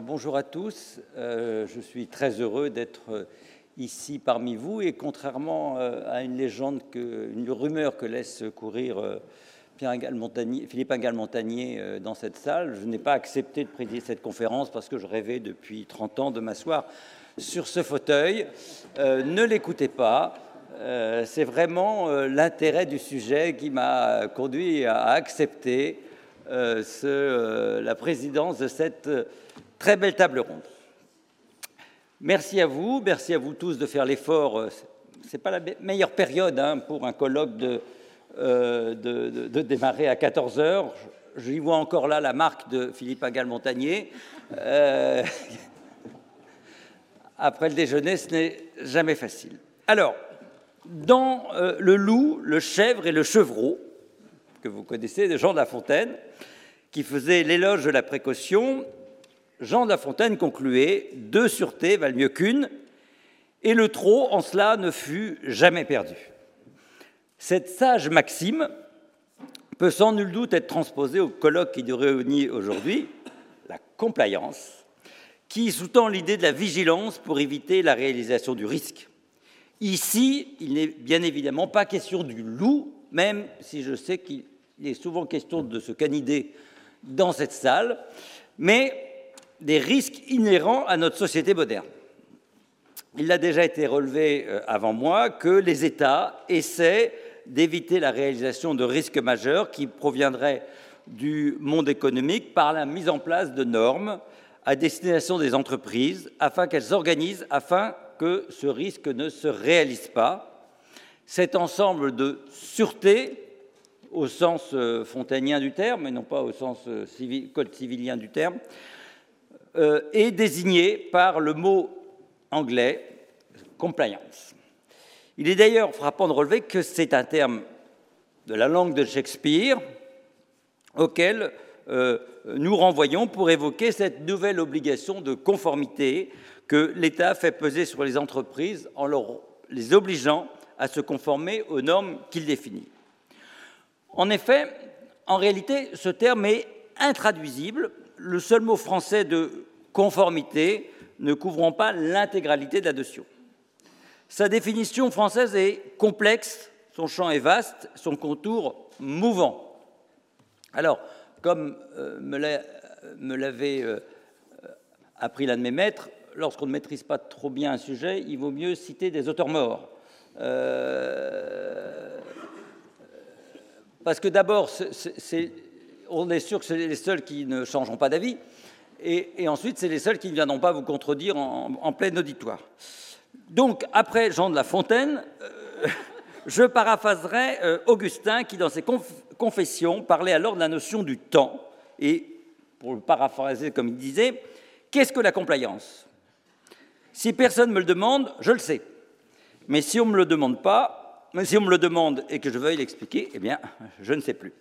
bonjour à tous. Euh, je suis très heureux d'être euh, ici parmi vous et contrairement euh, à une légende, que, une rumeur que laisse courir Philippe Ingal-Montagnier dans cette salle, je n'ai pas accepté de présider cette conférence parce que je rêvais depuis 30 ans de m'asseoir sur ce fauteuil. ne l'écoutez pas. C'est vraiment l'intérêt du sujet qui m'a conduit à accepter ce, la présidence de cette Très belle table ronde. Merci à vous, merci à vous tous de faire l'effort. Euh, Ce n'est pas la meilleure période hein, pour un colloque de, euh, démarrer à 14 heures. Je, vois encore là la marque de Philippe Agal-Montagnier. Euh, après le déjeuner, ce n'est jamais facile. Alors, dans Le loup, le chèvre et le chevreau, que vous connaissez de Jean de La Fontaine, qui faisait l'éloge de la précaution, Jean de La Fontaine concluait Deux sûretés valent mieux qu'une, et le trop en cela ne fut jamais perdu. Cette sage maxime peut sans nul doute être transposée au colloque qui nous réunit aujourd'hui, la compliance, qui sous-tend l'idée de la vigilance pour éviter la réalisation du risque. Ici, il n'est bien évidemment pas question du loup, même si je sais qu'il est souvent question de ce canidé dans cette salle, mais des risques inhérents à notre société moderne. Il a déjà été relevé euh, avant moi que les États essaient d'éviter la réalisation de risques majeurs qui proviendraient du monde économique par la mise en place de normes à destination des entreprises afin qu'elles s'organisent afin que ce risque ne se réalise pas. Cet ensemble de sûreté, au sens euh, fontainien du terme, et non pas au sens euh, code civilien du terme, euh, est désigné par le mot anglais compliance. Il est d'ailleurs frappant de relever que c'est un terme de la langue de Shakespeare auquel euh, nous renvoyons pour évoquer cette nouvelle obligation de conformité que l'État fait peser sur les entreprises en les obligeant à se conformer aux normes qu'il définit. En effet, en réalité, ce terme est intraduisible le seul mot français de conformité ne couvrant pas l'intégralité de la notion. Sa définition française est complexe, son champ est vaste, son contour mouvant. Alors, comme euh, me l'avait euh, appris l'un de mes maîtres, lorsqu'on ne maîtrise pas trop bien un sujet, il vaut mieux citer des auteurs morts. Euh, parce que d'abord, c'est on est sûr que c'est les seuls qui ne changeront pas d'avis. Et, ensuite, c'est les seuls qui ne viendront pas vous contredire en, plein auditoire. Donc, après Jean de La Fontaine, euh, je paraphraserai euh, Augustin qui, dans ses confessions, parlait alors de la notion du temps. Et, pour le paraphraser comme il disait, qu'est-ce que la compliance? Si personne ne me le demande, je le sais. Mais si on ne me le demande pas, mais si on me le demande et que je veuille l'expliquer, eh bien, je ne sais plus.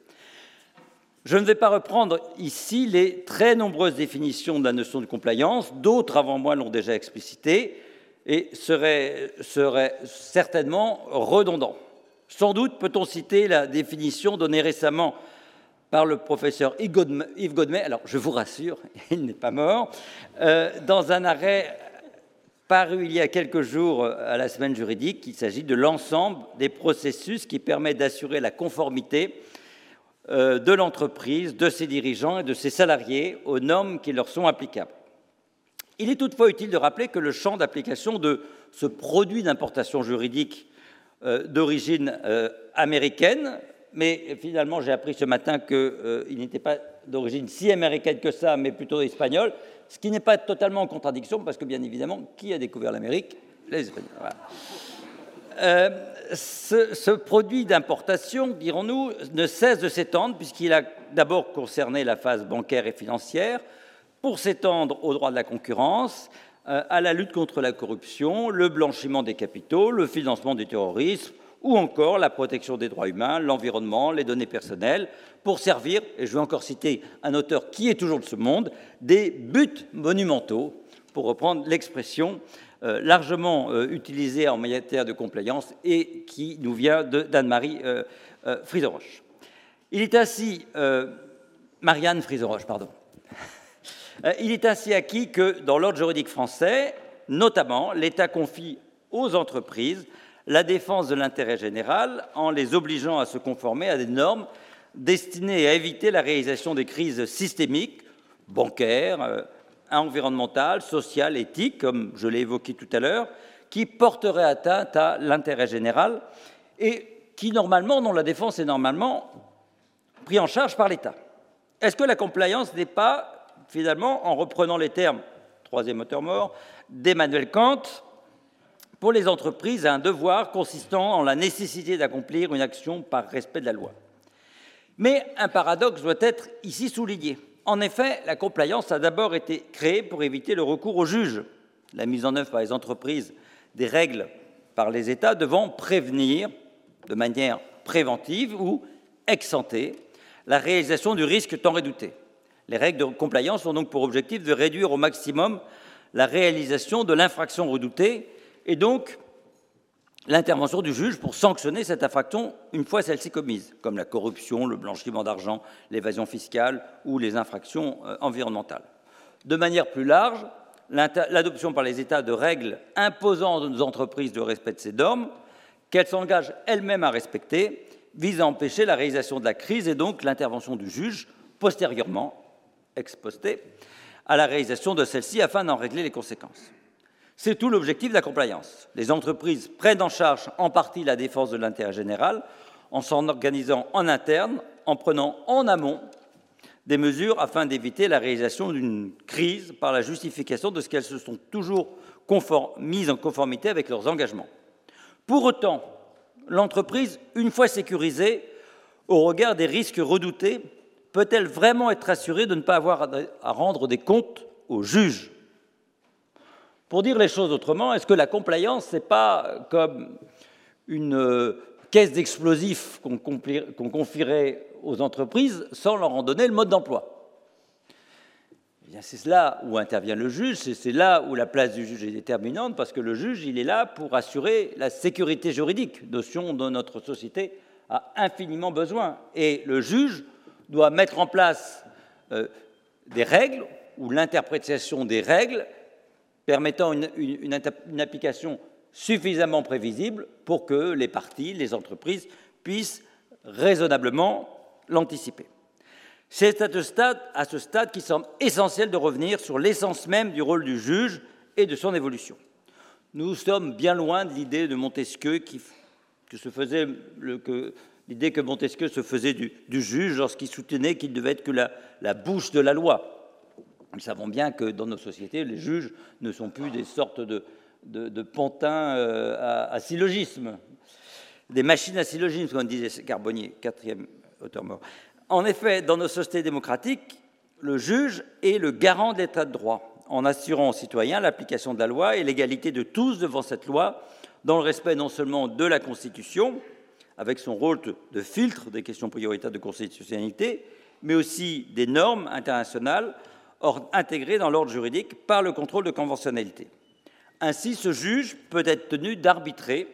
Je ne vais pas reprendre ici les très nombreuses définitions de la notion de compliance, d'autres avant moi l'ont déjà explicité et seraient, certainement redondants. Sans doute peut-on citer la définition donnée récemment par le professeur Yves Godmet, alors je vous rassure, il n'est pas mort, euh, dans un arrêt paru il y a quelques jours à la semaine juridique, il s'agit de l'ensemble des processus qui permettent d'assurer la conformité euh, de l'entreprise, de ses dirigeants et de ses salariés aux normes qui leur sont applicables. Il est toutefois utile de rappeler que le champ d'application de ce produit d'importation juridique euh, d'origine euh, américaine, mais finalement j'ai appris ce matin qu'il n'était pas d'origine si américaine que ça, mais plutôt espagnole, ce qui n'est pas totalement en contradiction, parce que bien évidemment, qui a découvert l'Amérique? Les Espagnols ce, produit d'importation, dirons-nous, ne cesse de s'étendre puisqu'il a d'abord concerné la phase bancaire et financière, pour s'étendre au droit de la concurrence, euh, à la lutte contre la corruption, le blanchiment des capitaux, le financement du terrorisme ou encore la protection des droits humains, l'environnement, les données personnelles, pour servir, et je vais encore citer un auteur qui est toujours de ce monde, des buts monumentaux, pour reprendre l'expression largement euh, utilisé en matière de compliance et qui nous vient d'Anne-Marie euh, Friseroche. Il est ainsi, Marianne pardon. Euh, il est ainsi acquis que dans l'ordre juridique français, notamment, l'État confie aux entreprises la défense de l'intérêt général en les obligeant à se conformer à des normes destinées à éviter la réalisation des crises systémiques, bancaires, euh, environnementales, sociales, éthiques, comme je l'ai évoqué tout à l'heure, qui porteraient atteinte à l'intérêt général et qui, normalement, dont la défense est normalement prise en charge par l'État. Est-ce que la compliance n'est pas, finalement, en reprenant les termes, troisième auteur mort, d'Emmanuel Kant, pour les entreprises un devoir consistant en la nécessité d'accomplir une action par respect de la loi? Mais un paradoxe doit être ici souligné. En effet, la compliance a d'abord été créée pour éviter le recours au juge, la mise en œuvre par les entreprises des règles par les États devant prévenir de manière préventive ou ex la réalisation du risque tant redouté. Les règles de compliance ont donc pour objectif de réduire au maximum la réalisation de l'infraction redoutée et donc l'intervention du juge pour sanctionner cette infraction une fois celle-ci commise, comme la corruption, le blanchiment d'argent, l'évasion fiscale ou les infractions euh, environnementales. De manière plus large, l'adoption par les États de règles imposant aux entreprises le respect de ces normes, qu'elles s'engagent elles-mêmes à respecter, vise à empêcher la réalisation de la crise et donc l'intervention du juge postérieurement, ex posté, à la réalisation de celle-ci afin d'en régler les conséquences. C'est tout l'objectif de la compliance. Les entreprises prennent en charge en partie la défense de l'intérêt général en s'en organisant en interne, en prenant en amont des mesures afin d'éviter la réalisation d'une crise par la justification de ce qu'elles se sont toujours mises en conformité avec leurs engagements. Pour autant, l'entreprise, une fois sécurisée, au regard des risques redoutés, peut-elle vraiment être assurée de ne pas avoir à rendre des comptes au juge? Pour dire les choses autrement, est-ce que la compliance, n'est pas comme une euh, caisse d'explosifs qu'on confierait aux entreprises sans leur en donner le mode d'emploi? Eh c'est là où intervient le juge, c'est là où la place du juge est déterminante, parce que le juge, il est là pour assurer la sécurité juridique, notion dont notre société a infiniment besoin. Et le juge doit mettre en place euh, des règles ou l'interprétation des règles permettant une, application suffisamment prévisible pour que les parties, les entreprises puissent raisonnablement l'anticiper. C'est à ce stade, qu'il semble essentiel de revenir sur l'essence même du rôle du juge et de son évolution. Nous sommes bien loin de l'idée de Montesquieu qui, que Montesquieu se faisait du, juge lorsqu'il soutenait qu'il devait être que la bouche de la loi. Nous savons bien que dans nos sociétés, les juges ne sont plus des sortes de, pantins euh, à, syllogisme, des machines à syllogisme, comme disait Carbonnier, quatrième auteur mort. En effet, dans nos sociétés démocratiques, le juge est le garant de l'état de droit, en assurant aux citoyens l'application de la loi et l'égalité de tous devant cette loi, dans le respect non seulement de la Constitution, avec son rôle de filtre des questions prioritaires de constitutionnalité, mais aussi des normes internationales intégré dans l'ordre juridique par le contrôle de conventionnalité. Ainsi, ce juge peut être tenu d'arbitrer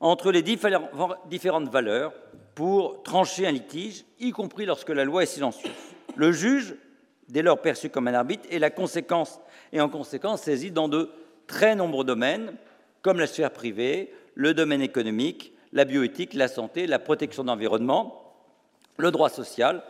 entre les différentes valeurs pour trancher un litige, y compris lorsque la loi est silencieuse. Le juge, dès lors perçu comme un arbitre, est la conséquence et en conséquence saisi dans de très nombreux domaines, comme la sphère privée, le domaine économique, la bioéthique, la santé, la protection de l'environnement, le droit social,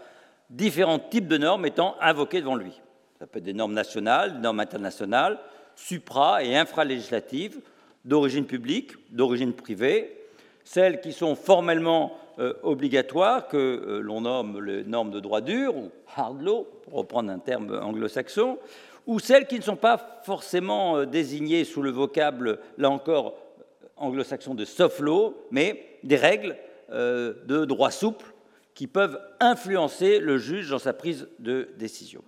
différents types de normes étant invoquées devant lui. Ça peut être des normes nationales, des normes internationales, supra- et infralégislatives, d'origine publique, d'origine privée, celles qui sont formellement euh, obligatoires, que euh, l'on nomme les normes de droit dur, ou hard law, pour reprendre un terme anglo-saxon, ou celles qui ne sont pas forcément euh, désignées sous le vocable, là encore, anglo-saxon de soft law, mais des règles de droit souple qui peuvent influencer le juge dans sa prise de décision.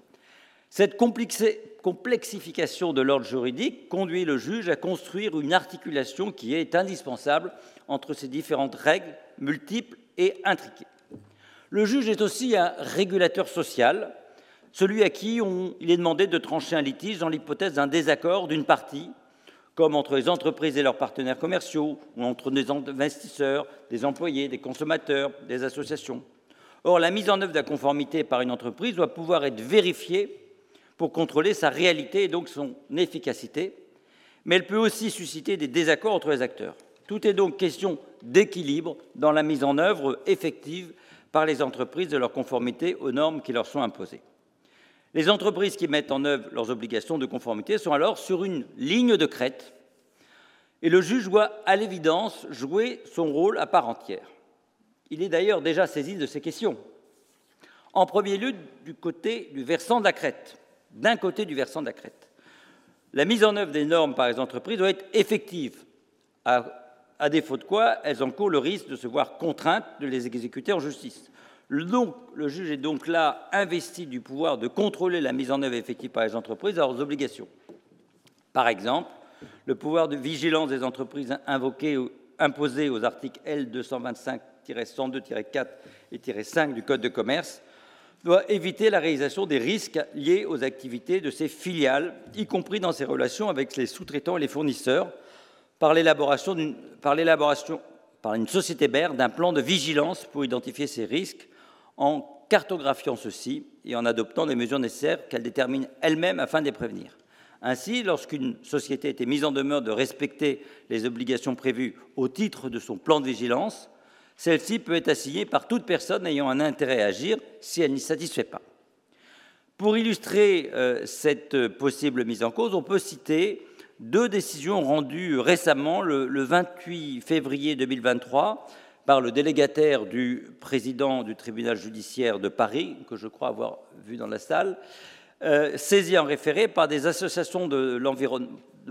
Cette complexification de l'ordre juridique conduit le juge à construire une articulation qui est indispensable entre ces différentes règles multiples et intriquées. Le juge est aussi un régulateur social, celui à qui il est demandé de trancher un litige dans l'hypothèse d'un désaccord d'une partie, comme entre les entreprises et leurs partenaires commerciaux, ou entre des investisseurs, des employés, des consommateurs, des associations. Or, la mise en œuvre de la conformité par une entreprise doit pouvoir être vérifiée pour contrôler sa réalité et donc son efficacité, mais elle peut aussi susciter des désaccords entre les acteurs. Tout est donc question d'équilibre dans la mise en œuvre effective par les entreprises de leur conformité aux normes qui leur sont imposées. Les entreprises qui mettent en œuvre leurs obligations de conformité sont alors sur une ligne de crête et le juge doit, à l'évidence, jouer son rôle à part entière. Il est d'ailleurs déjà saisi de ces questions. En premier lieu, du côté du versant de la crête, d'un côté du versant de la crête. La mise en œuvre des normes par les entreprises doit être effective, à, défaut de quoi elles encourent le risque de se voir contraintes de les exécuter en justice. Donc, le juge est donc là investi du pouvoir de contrôler la mise en œuvre effective par les entreprises à leurs obligations. Par exemple, le pouvoir de vigilance des entreprises invoqué, imposé aux articles L225-102-4 et 5 du Code de commerce doit éviter la réalisation des risques liés aux activités de ses filiales, y compris dans ses relations avec les sous-traitants et les fournisseurs, par l'élaboration d'une par une société mère d'un plan de vigilance pour identifier ces risques en cartographiant ceux-ci et en adoptant les mesures nécessaires qu'elle détermine elle-même afin de les prévenir. Ainsi, lorsqu'une société était mise en demeure de respecter les obligations prévues au titre de son plan de vigilance, celle-ci peut être assignée par toute personne ayant un intérêt à agir si elle n'y satisfait pas. Pour illustrer euh, cette possible mise en cause, on peut citer deux décisions rendues récemment, le, le 28 février 2023, par le délégataire du président du tribunal judiciaire de Paris, que je crois avoir vu dans la salle, euh, en référé par des associations de,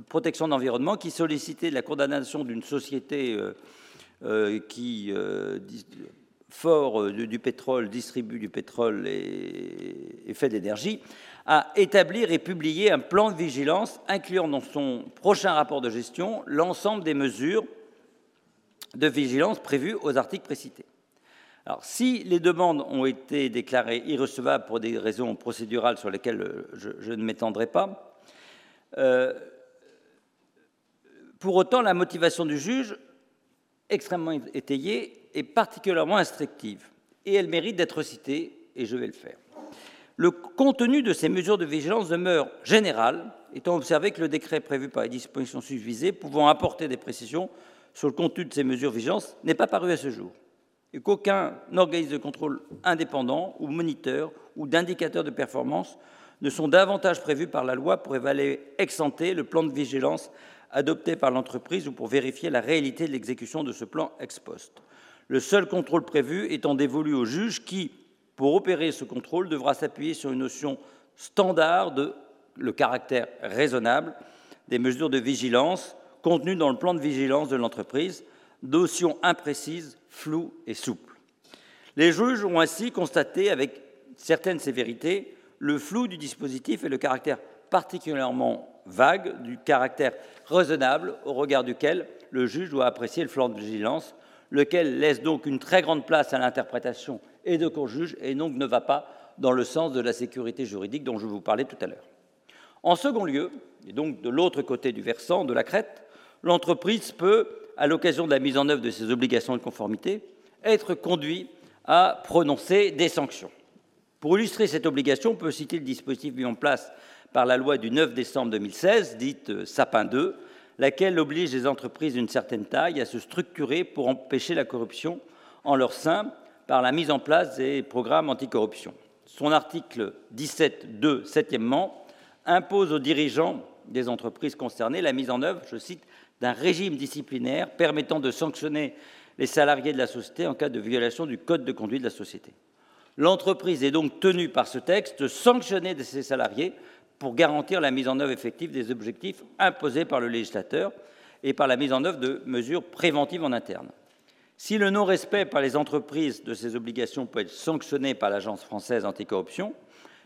protection de l'environnement qui sollicitaient la condamnation d'une société euh, qui, fort du, pétrole, distribue du pétrole et, et fait d'énergie, à établir et publier un plan de vigilance incluant dans son prochain rapport de gestion l'ensemble des mesures de vigilance prévues aux articles précités. Alors, si les demandes ont été déclarées irrecevables pour des raisons procédurales sur lesquelles euh, je, ne m'étendrai pas, euh, pour autant, la motivation du juge, extrêmement étayée, est particulièrement instructive et elle mérite d'être citée, et je vais le faire. Le contenu de ces mesures de vigilance demeure général, étant observé que le décret prévu par les dispositions susvisées, pouvant apporter des précisions sur le contenu de ces mesures de vigilance, n'est pas paru à ce jour et qu'aucun organisme de contrôle indépendant ou moniteur ou d'indicateur de performance ne sont davantage prévus par la loi pour évaluer ex le plan de vigilance adopté par l'entreprise ou pour vérifier la réalité de l'exécution de ce plan ex post. Le seul contrôle prévu étant dévolu au juge qui, pour opérer ce contrôle, devra s'appuyer sur une notion standard de le caractère raisonnable des mesures de vigilance contenues dans le plan de vigilance de l'entreprise, notion imprécise flou et souple. Les juges ont ainsi constaté avec certaine sévérité le flou du dispositif et le caractère particulièrement vague du caractère raisonnable au regard duquel le juge doit apprécier le flanc de vigilance, lequel laisse donc une très grande place à l'interprétation et de juge et donc ne va pas dans le sens de la sécurité juridique dont je vous parlais tout à l'heure. En second lieu, et donc de l'autre côté du versant de la crête, l'entreprise peut à l'occasion de la mise en œuvre de ces obligations de conformité, être conduit à prononcer des sanctions. Pour illustrer cette obligation, on peut citer le dispositif mis en place par la loi du 9 décembre 2016, dite Sapin 2, laquelle oblige les entreprises d'une certaine taille à se structurer pour empêcher la corruption en leur sein par la mise en place des programmes anticorruption. Son article 17.2, septièmement, impose aux dirigeants des entreprises concernées la mise en œuvre, je cite, d'un régime disciplinaire permettant de sanctionner les salariés de la société en cas de violation du code de conduite de la société. L'entreprise est donc tenue par ce texte de sanctionner ses salariés pour garantir la mise en œuvre effective des objectifs imposés par le législateur et par la mise en œuvre de mesures préventives en interne. Si le non-respect par les entreprises de ces obligations peut être sanctionné par l'Agence française anticorruption,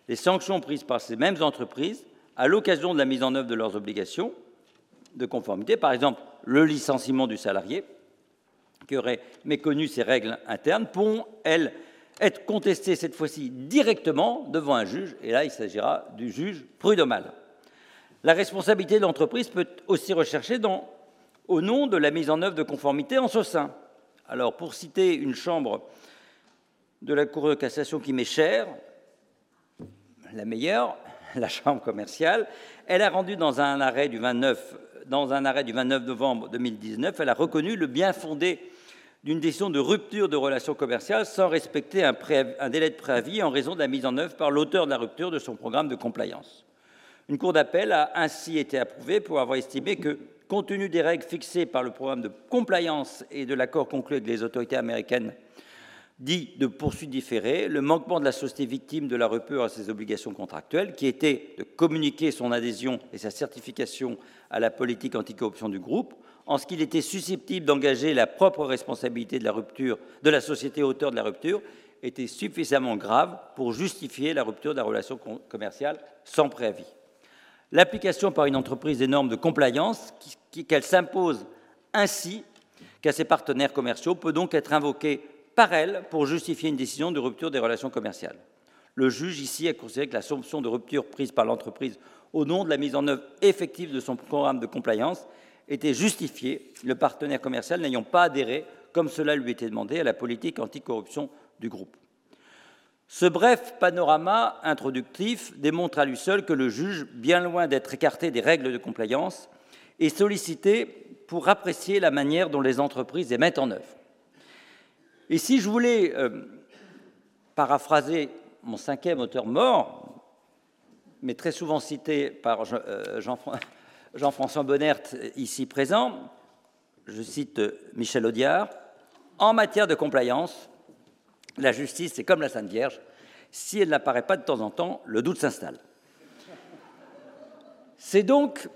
les sanctions prises par ces mêmes entreprises à l'occasion de la mise en œuvre de leurs obligations de conformité, par exemple le licenciement du salarié, qui aurait méconnu ces règles internes, pourront, elles, être contestées cette fois-ci directement devant un juge, et là il s'agira du juge prud'homal. La responsabilité de l'entreprise peut aussi rechercher au nom de la mise en œuvre de conformité en ce sein. Alors, pour citer une chambre de la Cour de cassation qui m'est chère, la meilleure, la Chambre commerciale. Elle a rendu dans un arrêt du 29, dans un arrêt du 29 novembre 2019, elle a reconnu le bien fondé d'une décision de rupture de relations commerciales sans respecter un, délai de préavis en raison de la mise en œuvre par l'auteur de la rupture de son programme de compliance. Une cour d'appel a ainsi été approuvée pour avoir estimé que, compte tenu des règles fixées par le programme de compliance et de l'accord conclu avec les autorités américaines dit de poursuite différée, le manquement de la société victime de la rupture à ses obligations contractuelles, qui était de communiquer son adhésion et sa certification à la politique anticorruption du groupe, en ce qu'il était susceptible d'engager la propre responsabilité de la rupture de la société auteur de la rupture, était suffisamment grave pour justifier la rupture de la relation commerciale sans préavis. L'application par une entreprise des normes de compliance, qu'elle s'impose ainsi qu'à ses partenaires commerciaux, peut donc être invoquée par elle pour justifier une décision de rupture des relations commerciales. Le juge ici a considéré que la sanction de rupture prise par l'entreprise au nom de la mise en œuvre effective de son programme de compliance était justifiée, le partenaire commercial n'ayant pas adhéré, comme cela lui était demandé, à la politique anticorruption du groupe. Ce bref panorama introductif démontre à lui seul que le juge, bien loin d'être écarté des règles de compliance, est sollicité pour apprécier la manière dont les entreprises les mettent en œuvre. Et si je voulais euh, paraphraser mon cinquième auteur mort, mais très souvent cité par euh, Jean-François Bonnert, ici présent, je cite Michel Audiard, en matière de compliance, la justice, c'est comme la Sainte Vierge, si elle n'apparaît pas de temps en temps, le doute s'installe. C'est donc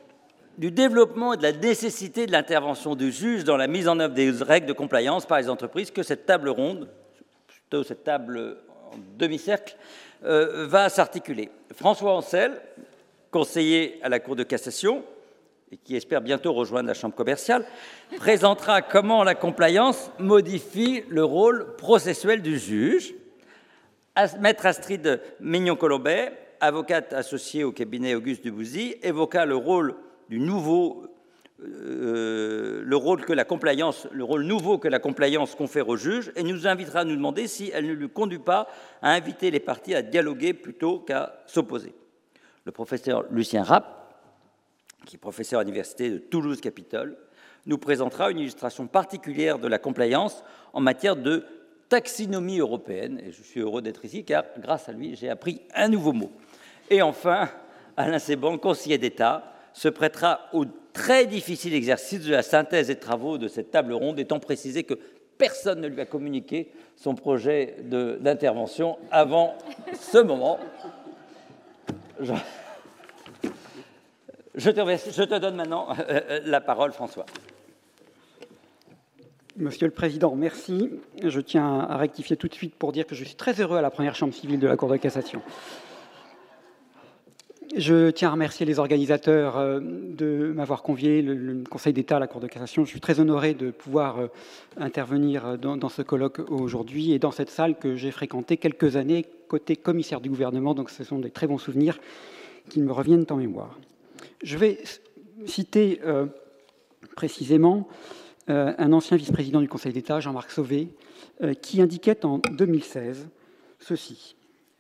du développement et de la nécessité de l'intervention du juge dans la mise en œuvre des règles de compliance par les entreprises que cette table ronde, plutôt cette table en demi-cercle, euh, va s'articuler. François Ancel, conseiller à la Cour de cassation, et qui espère bientôt rejoindre la Chambre commerciale, présentera comment la compliance modifie le rôle processuel du juge. Maître Astrid Mignon-Colombet, avocate associée au cabinet Auguste Dubouzy, évoqua le rôle du nouveau, euh, le rôle que la compliance, le rôle nouveau que la compliance confère au juge, et nous invitera à nous demander si elle ne lui conduit pas à inviter les parties à dialoguer plutôt qu'à s'opposer. Le professeur Lucien Rapp, qui est professeur à l'université de Toulouse-Capitole, nous présentera une illustration particulière de la compliance en matière de taxinomie européenne. Et je suis heureux d'être ici car, grâce à lui, j'ai appris un nouveau mot. Et enfin, Alain Seban, conseiller d'État, se prêtera au très difficile exercice de la synthèse des travaux de cette table ronde, étant précisé que personne ne lui a communiqué son projet d'intervention avant ce moment. Je, te donne maintenant euh, euh, la parole, François. Monsieur le Président, merci. Je tiens à rectifier tout de suite pour dire que je suis très heureux à la première chambre civile de la Cour de cassation. Je tiens à remercier les organisateurs euh, de m'avoir convié, le, Conseil d'État, la Cour de cassation. Je suis très honoré de pouvoir intervenir dans, ce colloque aujourd'hui et dans cette salle que j'ai fréquentée quelques années côté commissaire du gouvernement. Donc ce sont des très bons souvenirs qui me reviennent en mémoire. Je vais citer précisément un ancien vice-président du Conseil d'État, Jean-Marc Sauvé, qui indiquait en 2016 ceci.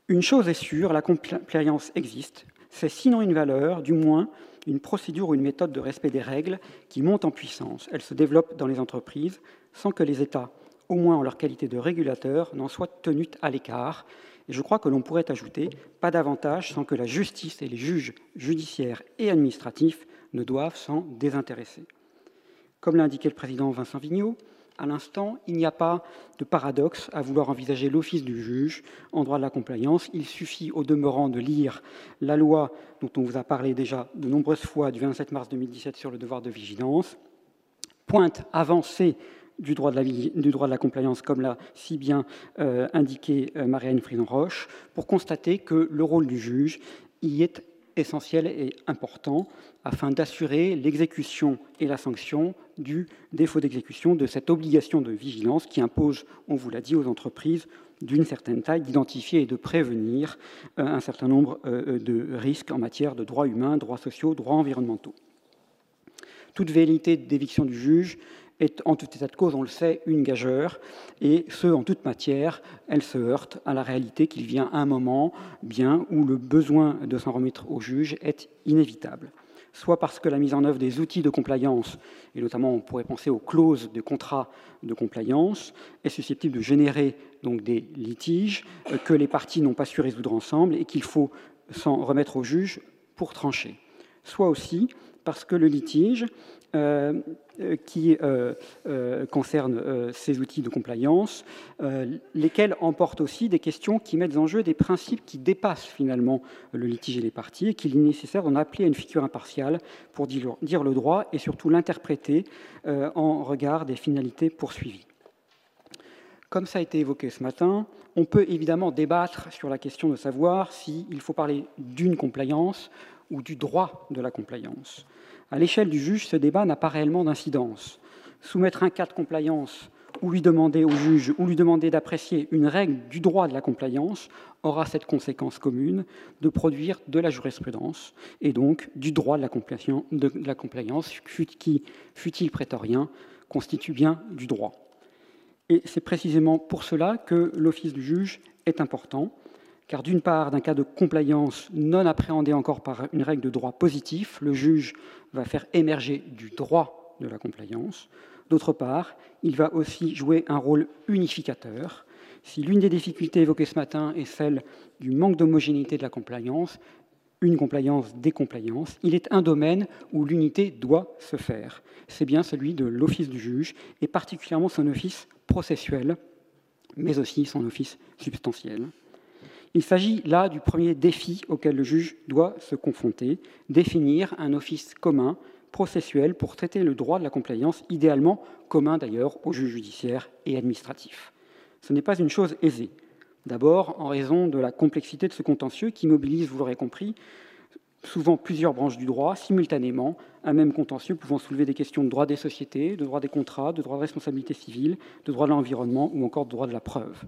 Une chose est sûre, la compliance existe, c'est sinon une valeur, du moins une procédure ou une méthode de respect des règles qui monte en puissance. Elle se développe dans les entreprises sans que les États, au moins en leur qualité de régulateurs, n'en soient tenus à l'écart. Et je crois que l'on pourrait ajouter pas davantage sans que la justice et les juges judiciaires et administratifs ne doivent s'en désintéresser. Comme l'a indiqué le président Vincent Vigneault, à l'instant, il n'y a pas de paradoxe à vouloir envisager l'office du juge en droit de la compliance. Il suffit au demeurant de lire la loi dont on vous a parlé déjà de nombreuses fois du 27 mars 2017 sur le devoir de vigilance, pointe avancée du droit de la, compliance, comme l'a si bien euh, indiqué euh, Marianne Fridon-Roche, pour constater que le rôle du juge y est essentiel et important afin d'assurer l'exécution et la sanction du défaut d'exécution de cette obligation de vigilance qui impose, on vous l'a dit, aux entreprises d'une certaine taille d'identifier et de prévenir euh, un certain nombre de risques en matière de droits humains, droits sociaux, droits environnementaux. Toute vérité d'éviction du juge est en tout état de cause, on le sait, une gageure, et ce, en toute matière, elle se heurte à la réalité qu'il vient un moment bien où le besoin de s'en remettre au juge est inévitable. Soit parce que la mise en œuvre des outils de compliance, et notamment on pourrait penser aux clauses de contrat de compliance, est susceptible de générer donc des litiges que les parties n'ont pas su résoudre ensemble et qu'il faut s'en remettre au juge pour trancher. Soit aussi parce que le litige euh, euh, qui euh, concerne ces outils de compliance, lesquels emportent aussi des questions qui mettent en jeu des principes qui dépassent finalement le litige et les parties, et qu'il est nécessaire d'en appeler à une figure impartiale pour dire le droit et surtout l'interpréter en regard des finalités poursuivies. Comme ça a été évoqué ce matin, on peut évidemment débattre sur la question de savoir s'il faut parler d'une compliance ou du droit de la compliance. À l'échelle du juge, ce débat n'a pas réellement d'incidence. Soumettre un cas de compliance ou lui demander au juge ou lui demander d'apprécier une règle du droit de la compliance aura cette conséquence commune de produire de la jurisprudence et donc du droit de la compliance, de qui, fut-il prétorien, constitue bien du droit. Et c'est précisément pour cela que l'office du juge est important car d'une part, d'un cas de compliance non appréhendé encore par une règle de droit positif, le juge va faire émerger du droit de la compliance. D'autre part, il va aussi jouer un rôle unificateur. Si l'une des difficultés évoquées ce matin est celle du manque d'homogénéité de la compliance, une compliance, des compliances, il est un domaine où l'unité doit se faire. C'est bien celui de l'office du juge, et particulièrement son office processuel, mais aussi son office substantiel. Il s'agit là du premier défi auquel le juge doit se confronter, définir un office commun, processuel, pour traiter le droit de la compliance, idéalement commun d'ailleurs aux juges judiciaires et administratifs. Ce n'est pas une chose aisée. D'abord, en raison de la complexité de ce contentieux qui mobilise, vous l'aurez compris, souvent plusieurs branches du droit simultanément, un même contentieux pouvant soulever des questions de droit des sociétés, de droit des contrats, de droit de responsabilité civile, de droit de l'environnement ou encore de droit de la preuve.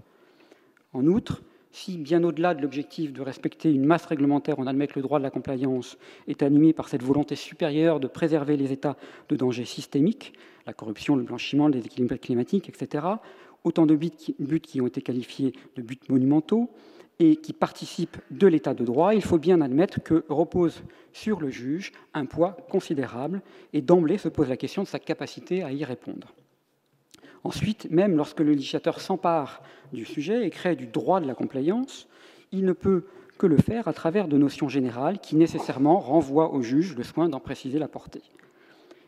En outre, si, bien au-delà de l'objectif de respecter une masse réglementaire, on admet que le droit de la compliance est animé par cette volonté supérieure de préserver les états de danger systémique, la corruption, le blanchiment, les équilibres climatiques, etc., autant de buts qui ont été qualifiés de buts monumentaux et qui participent de l'état de droit, il faut bien admettre que repose sur le juge un poids considérable et d'emblée se pose la question de sa capacité à y répondre. Ensuite, même lorsque le législateur s'empare du sujet et crée du droit de la compliance, il ne peut que le faire à travers de notions générales qui nécessairement renvoient au juge le soin d'en préciser la portée.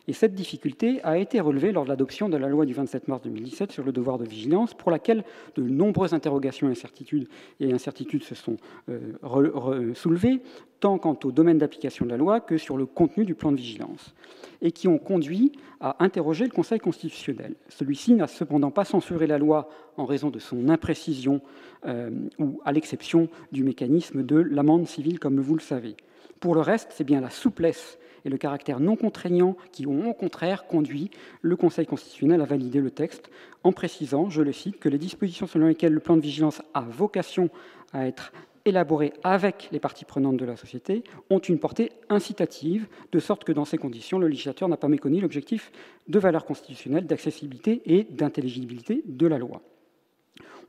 Et cette difficulté a été relevée lors de l'adoption de la loi du 27 mars 2017 sur le devoir de vigilance, pour laquelle de nombreuses interrogations incertitudes, et incertitudes se sont euh, soulevées, tant quant au domaine d'application de la loi que sur le contenu du plan de vigilance, et qui ont conduit à interroger le Conseil constitutionnel. Celui-ci n'a cependant pas censuré la loi en raison de son imprécision euh, ou à l'exception du mécanisme de l'amende civile, comme vous le savez. Pour le reste, c'est bien la souplesse et le caractère non contraignant qui ont au contraire conduit le Conseil constitutionnel à valider le texte en précisant, je le cite, que les dispositions selon lesquelles le plan de vigilance a vocation à être élaboré avec les parties prenantes de la société ont une portée incitative, de sorte que dans ces conditions, le législateur n'a pas méconnu l'objectif de valeur constitutionnelle, d'accessibilité et d'intelligibilité de la loi.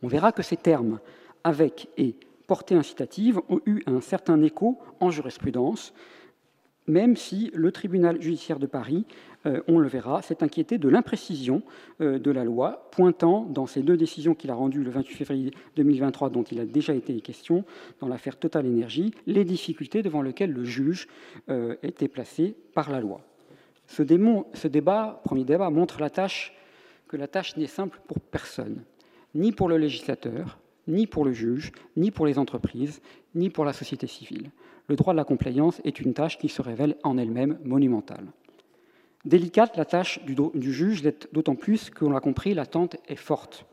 On verra que ces termes avec et portée incitative ont eu un certain écho en jurisprudence, même si le tribunal judiciaire de Paris, euh, on le verra, s'est inquiété de l'imprécision euh, de la loi, pointant dans ces deux décisions qu'il a rendues le 28 février 2023, dont il a déjà été question dans l'affaire Total Énergie, les difficultés devant lesquelles le juge euh, était placé par la loi. Ce, ce débat, premier débat, montre la tâche, que la tâche n'est simple pour personne, ni pour le législateur, ni pour le juge, ni pour les entreprises, ni pour la société civile le droit de la compliance est une tâche qui se révèle en elle-même monumentale. Délicate, la tâche du, juge d'autant plus que, l'a compris, l'attente est forte.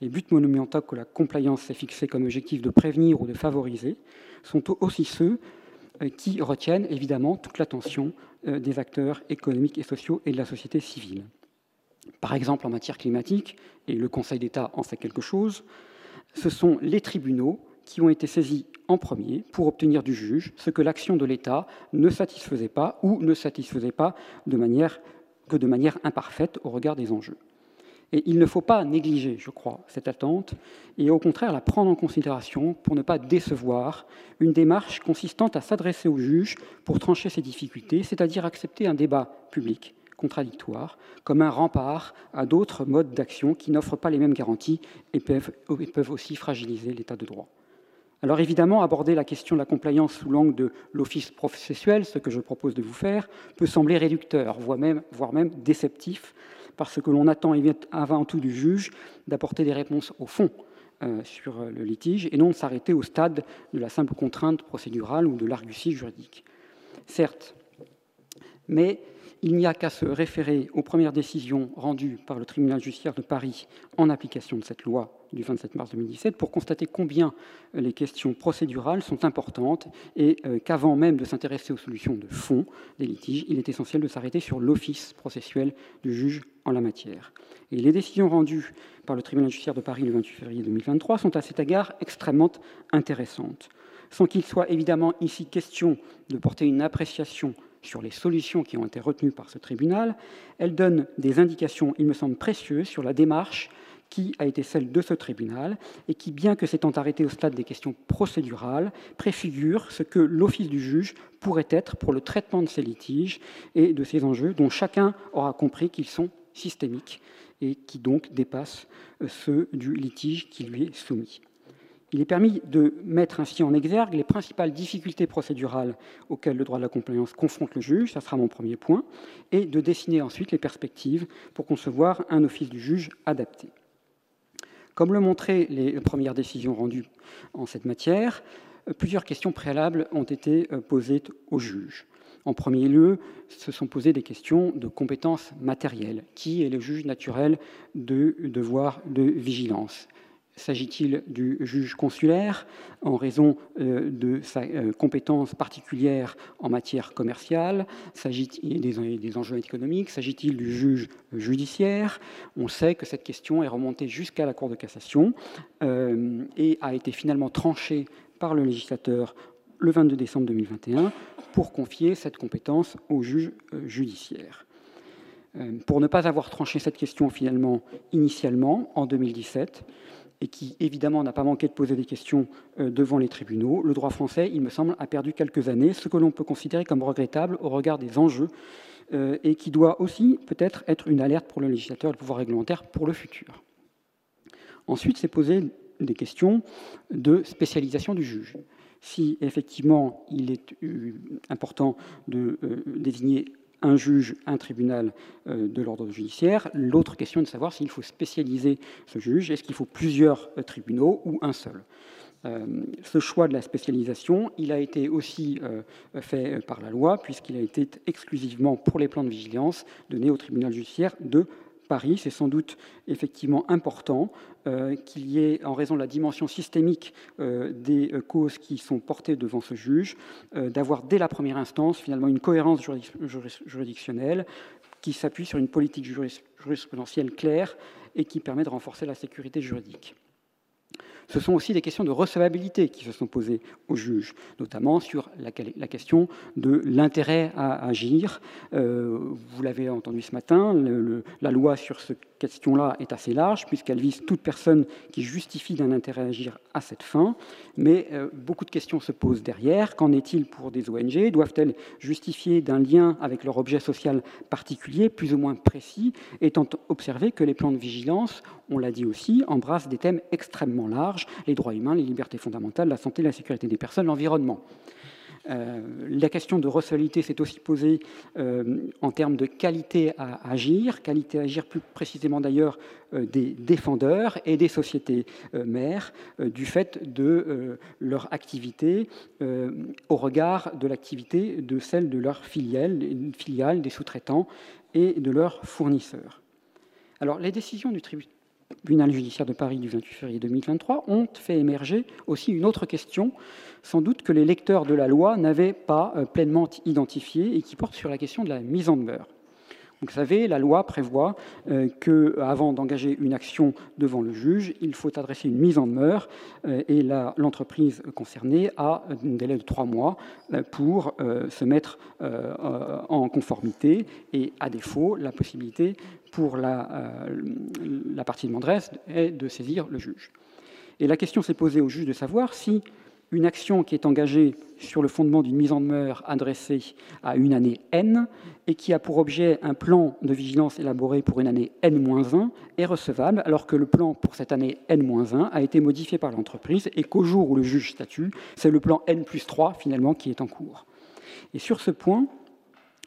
Les buts monumentaux que la compliance s'est fixé comme objectif de prévenir ou de favoriser sont aussi ceux euh, qui retiennent évidemment toute l'attention euh, des acteurs économiques et sociaux et de la société civile. Par exemple, en matière climatique, et le Conseil d'État en sait quelque chose, ce sont les tribunaux qui ont été saisis en premier pour obtenir du juge ce que l'action de l'État ne satisfaisait pas ou ne satisfaisait pas de manière que de manière imparfaite au regard des enjeux. Et il ne faut pas négliger, je crois, cette attente, et au contraire la prendre en considération pour ne pas décevoir une démarche consistant à s'adresser au juge pour trancher ses difficultés, c'est-à-dire accepter un débat public contradictoire comme un rempart à d'autres modes d'action qui n'offrent pas les mêmes garanties et peuvent aussi fragiliser l'état de droit. Alors évidemment, aborder la question de la compliance sous l'angle de l'office processuel, ce que je propose de vous faire, peut sembler réducteur, voire même, déceptif, parce que l'on attend avant tout du juge d'apporter des réponses au fond euh, sur le litige et non de s'arrêter au stade de la simple contrainte procédurale ou de l'argutie juridique. Certes, mais il n'y a qu'à se référer aux premières décisions rendues par le tribunal judiciaire de Paris en application de cette loi du 27 mars 2017 pour constater combien les questions procédurales sont importantes et euh, qu'avant même de s'intéresser aux solutions de fond des litiges, il est essentiel de s'arrêter sur l'office processuel du juge en la matière. Et les décisions rendues par le tribunal judiciaire de Paris le 28 février 2023 sont à cet égard extrêmement intéressantes. Sans qu'il soit évidemment ici question de porter une appréciation sur les solutions qui ont été retenues par ce tribunal, elles donnent des indications, il me semble, précieuses sur la démarche qui a été celle de ce tribunal et qui, bien que s'étant arrêté au stade des questions procédurales, préfigure ce que l'office du juge pourrait être pour le traitement de ces litiges et de ces enjeux dont chacun aura compris qu'ils sont systémiques et qui donc dépassent ceux du litige qui lui est soumis. Il est permis de mettre ainsi en exergue les principales difficultés procédurales auxquelles le droit de la compliance confronte le juge, ça sera mon premier point, et de dessiner ensuite les perspectives pour concevoir un office du juge adapté. Comme le montraient les premières décisions rendues en cette matière, plusieurs questions préalables ont été posées au juge. En premier lieu, se sont posées des questions de compétences matérielles. Qui est le juge naturel de devoir de vigilance? S'agit-il du juge consulaire en raison euh, de sa euh, compétence particulière en matière commerciale? S'agit-il des enjeux économiques? S'agit-il du juge judiciaire? On sait que cette question est remontée jusqu'à la Cour de cassation euh, et a été finalement tranchée par le législateur le 22 décembre 2021 pour confier cette compétence au juge judiciaire. Pour ne pas avoir tranché cette question finalement initialement en 2017, et qui évidemment n'a pas manqué de poser des questions euh, devant les tribunaux, le droit français, il me semble, a perdu quelques années, ce que l'on peut considérer comme regrettable au regard des enjeux euh, et qui doit aussi peut-être être une alerte pour le législateur et le pouvoir réglementaire pour le futur. Ensuite, c'est poser des questions de spécialisation du juge. Si effectivement il est euh, important de désigner un juge, un tribunal euh, de l'ordre judiciaire. L'autre question est de savoir s'il faut spécialiser ce juge. Est-ce qu'il faut plusieurs euh, tribunaux ou un seul? Euh, ce choix de la spécialisation, il a été aussi fait par la loi, puisqu'il a été exclusivement pour les plans de vigilance donné au tribunal judiciaire de Paris. C'est sans doute effectivement important euh, qu'il y ait, en raison de la dimension systémique euh, des euh, causes qui sont portées devant ce juge, d'avoir dès la première instance finalement une cohérence juridictionnelle qui s'appuie sur une politique jurisprudentielle claire et qui permet de renforcer la sécurité juridique. Ce sont aussi des questions de recevabilité qui se sont posées au juge, notamment sur la, question de l'intérêt à agir. Euh, vous l'avez entendu ce matin, la loi sur cette question-là est assez large, puisqu'elle vise toute personne qui justifie d'un intérêt à agir à cette fin. Mais euh, beaucoup de questions se posent derrière. Qu'en est-il pour des ONG Doivent-elles justifier d'un lien avec leur objet social particulier, plus ou moins précis, étant observé que les plans de vigilance, on l'a dit aussi, embrassent des thèmes extrêmement larges, les droits humains, les libertés fondamentales, la santé, la sécurité des personnes, l'environnement. Euh, la question de recevabilité s'est aussi posée euh, en termes de qualité à agir, qualité à agir plus précisément d'ailleurs euh, des défendeurs et des sociétés mères du fait de leur activité au regard de l'activité de celle de leurs filiales des sous-traitants et de leurs fournisseurs. Alors, les décisions du tribunal tribunal judiciaire de Paris du 28 février 2023 ont fait émerger aussi une autre question, sans doute que les lecteurs de la loi n'avaient pas euh, pleinement identifiée et qui porte sur la question de la mise en demeure. Vous savez, la loi prévoit euh, qu'avant d'engager une action devant le juge, il faut adresser une mise en demeure euh, et l'entreprise concernée a un délai de trois mois euh, pour se mettre en conformité et, à défaut, la possibilité pour la, la partie demanderesse est de saisir le juge. Et la question s'est posée au juge de savoir si une action qui est engagée sur le fondement d'une mise en demeure adressée à une année N et qui a pour objet un plan de vigilance élaboré pour une année N-1 est recevable, alors que le plan pour cette année N-1 a été modifié par l'entreprise et qu'au jour où le juge statue, c'est le plan N plus 3 finalement qui est en cours. Et sur ce point,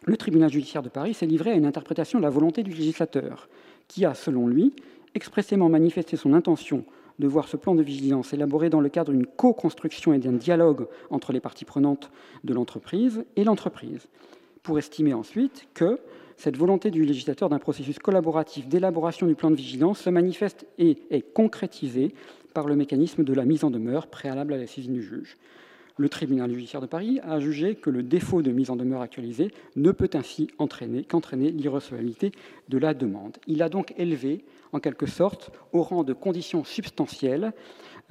le tribunal judiciaire de Paris s'est livré à une interprétation de la volonté du législateur, qui a, selon lui, expressément manifesté son intention de voir ce plan de vigilance élaboré dans le cadre d'une co-construction et d'un dialogue entre les parties prenantes de l'entreprise et l'entreprise, pour estimer ensuite que cette volonté du législateur d'un processus collaboratif d'élaboration du plan de vigilance se manifeste et est concrétisée par le mécanisme de la mise en demeure préalable à la saisine du juge. Le tribunal judiciaire de Paris a jugé que le défaut de mise en demeure actualisée ne peut ainsi entraîner qu'entraîner l'irrecevabilité de la demande. Il a donc élevé, en quelque sorte, au rang de condition substantielle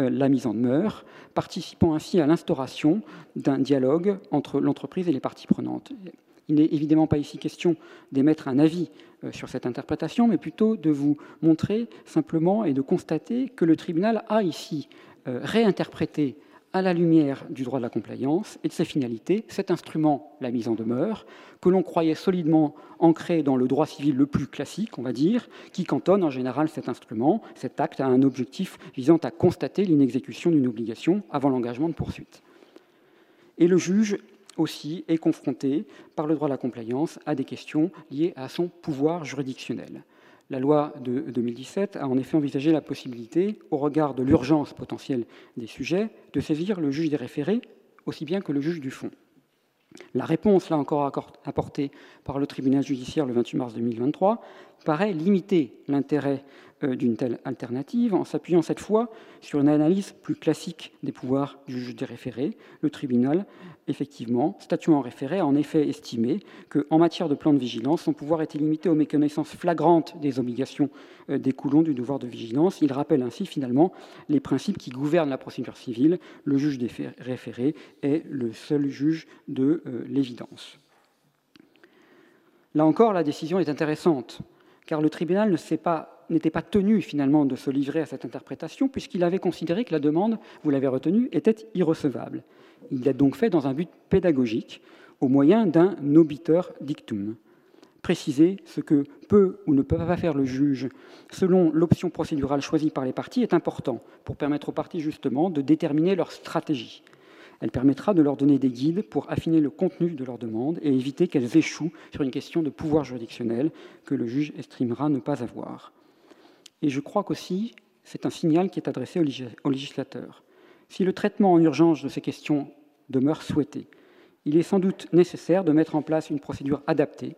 euh, la mise en demeure, participant ainsi à l'instauration d'un dialogue entre l'entreprise et les parties prenantes. Il n'est évidemment pas ici question d'émettre un avis euh, sur cette interprétation, mais plutôt de vous montrer simplement et de constater que le tribunal a ici euh, réinterprété à la lumière du droit de la compliance et de ses finalités, cet instrument, la mise en demeure, que l'on croyait solidement ancré dans le droit civil le plus classique, on va dire, qui cantonne en général cet instrument, cet acte, à un objectif visant à constater l'inexécution d'une obligation avant l'engagement de poursuite. Et le juge aussi est confronté par le droit de la compliance à des questions liées à son pouvoir juridictionnel. La loi de 2017 a en effet envisagé la possibilité, au regard de l'urgence potentielle des sujets, de saisir le juge des référés aussi bien que le juge du fond. La réponse, là encore apportée par le tribunal judiciaire le 28 mars 2023, paraît limiter l'intérêt d'une telle alternative en s'appuyant cette fois sur une analyse plus classique des pouvoirs du juge des référés. Le tribunal, effectivement, statuant en référé, a en effet estimé qu'en matière de plan de vigilance, son pouvoir était limité aux méconnaissances flagrantes des obligations euh, découlant du devoir de vigilance. Il rappelle ainsi finalement les principes qui gouvernent la procédure civile. Le juge des référés est le seul juge de euh, l'évidence. Là encore, la décision est intéressante, car le tribunal ne s'est pas n'était pas tenu finalement de se livrer à cette interprétation, puisqu'il avait considéré que la demande, vous l'avez retenu, était irrecevable. Il l'a donc fait dans un but pédagogique, au moyen d'un obiteur dictum. Préciser ce que peut ou ne peut pas faire le juge selon l'option procédurale choisie par les parties est important pour permettre aux parties justement de déterminer leur stratégie. Elle permettra de leur donner des guides pour affiner le contenu de leur demande et éviter qu'elles échouent sur une question de pouvoir juridictionnel que le juge estimera ne pas avoir. Et je crois qu'aussi, c'est un signal qui est adressé au législateur. Si le traitement en urgence de ces questions demeure souhaité, il est sans doute nécessaire de mettre en place une procédure adaptée,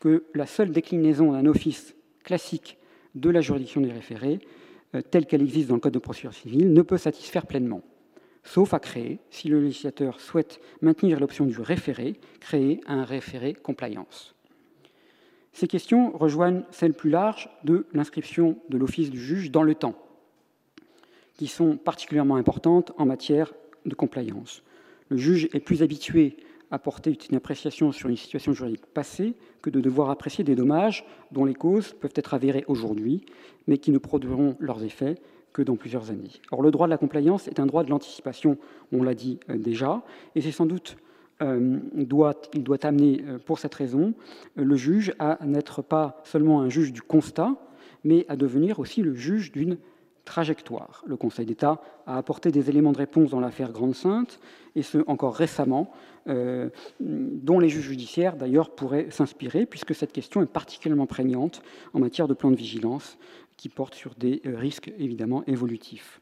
que la seule déclinaison d'un office classique de la juridiction des référés, euh, telle qu'elle existe dans le Code de procédure civile, ne peut satisfaire pleinement. Sauf à créer, si le législateur souhaite maintenir l'option du référé, créer un référé compliance. Ces questions rejoignent celles plus larges de l'inscription de l'office du juge dans le temps, qui sont particulièrement importantes en matière de compliance. Le juge est plus habitué à porter une appréciation sur une situation juridique passée que de devoir apprécier des dommages dont les causes peuvent être avérées aujourd'hui, mais qui ne produiront leurs effets que dans plusieurs années. Or, le droit de la compliance est un droit de l'anticipation, on l'a dit euh, déjà, et c'est sans doute euh, il doit amener, euh, pour cette raison, euh, le juge à n'être pas seulement un juge du constat, mais à devenir aussi le juge d'une trajectoire. Le Conseil d'État a apporté des éléments de réponse dans l'affaire Grande Sainte, et ce encore récemment, dont les juges judiciaires d'ailleurs pourraient s'inspirer, puisque cette question est particulièrement prégnante en matière de plan de vigilance, qui porte sur des risques évidemment évolutifs.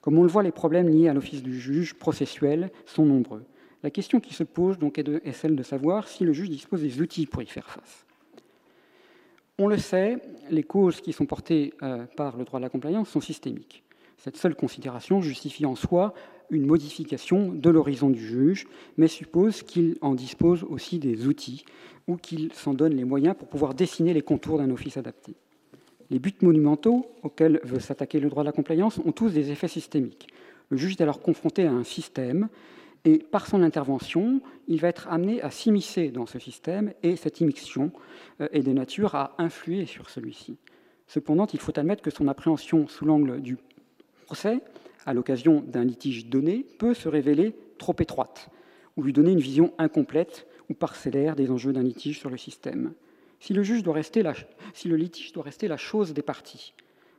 Comme on le voit, les problèmes liés à l'office du juge processuel sont nombreux. La question qui se pose donc est, celle de savoir si le juge dispose des outils pour y faire face. On le sait, les causes qui sont portées euh, par le droit de la compliance sont systémiques. Cette seule considération justifie en soi une modification de l'horizon du juge, mais suppose qu'il en dispose aussi des outils ou qu'il s'en donne les moyens pour pouvoir dessiner les contours d'un office adapté. Les buts monumentaux auxquels veut s'attaquer le droit de la compliance ont tous des effets systémiques. Le juge est alors confronté à un système et par son intervention, il va être amené à s'immiscer dans ce système et cette immixtion euh, est de nature à influer sur celui-ci. Cependant, il faut admettre que son appréhension sous l'angle du procès, à l'occasion d'un litige donné, peut se révéler trop étroite ou lui donner une vision incomplète ou parcellaire des enjeux d'un litige sur le système. Si le, litige doit rester la chose des parties,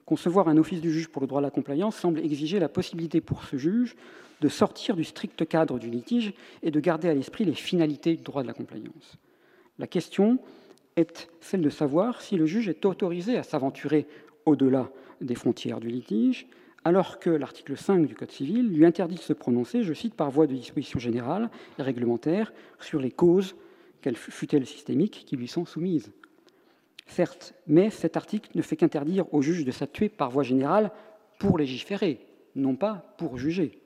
concevoir un office du juge pour le droit à la compliance semble exiger la possibilité pour ce juge de sortir du strict cadre du litige et de garder à l'esprit les finalités du droit de la compliance. La question est celle de savoir si le juge est autorisé à s'aventurer au-delà des frontières du litige, alors que l'article 5 du Code civil lui interdit de se prononcer, je cite, par voie de disposition générale et réglementaire, sur les causes, quelles fut-elles systémiques, qui lui sont soumises. Certes, mais cet article ne fait qu'interdire au juge de s'attuer par voie générale pour légiférer, non pas pour juger.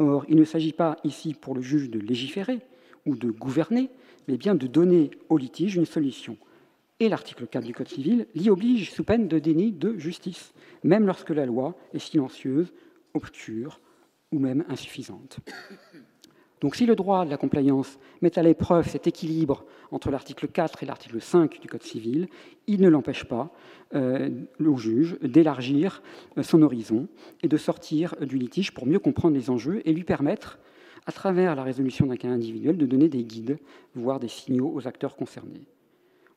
Or, il ne s'agit pas ici pour le juge de légiférer ou de gouverner, mais bien de donner au litige une solution. Et l'article 4 du Code civil l'y oblige sous peine de déni de justice, même lorsque la loi est silencieuse, obscure ou même insuffisante. Donc si le droit de la compliance met à l'épreuve cet équilibre entre l'article 4 et l'article 5 du Code civil, il ne l'empêche pas euh, au juge d'élargir euh, son horizon et de sortir du litige pour mieux comprendre les enjeux et lui permettre, à travers la résolution d'un cas individuel, de donner des guides, voire des signaux aux acteurs concernés.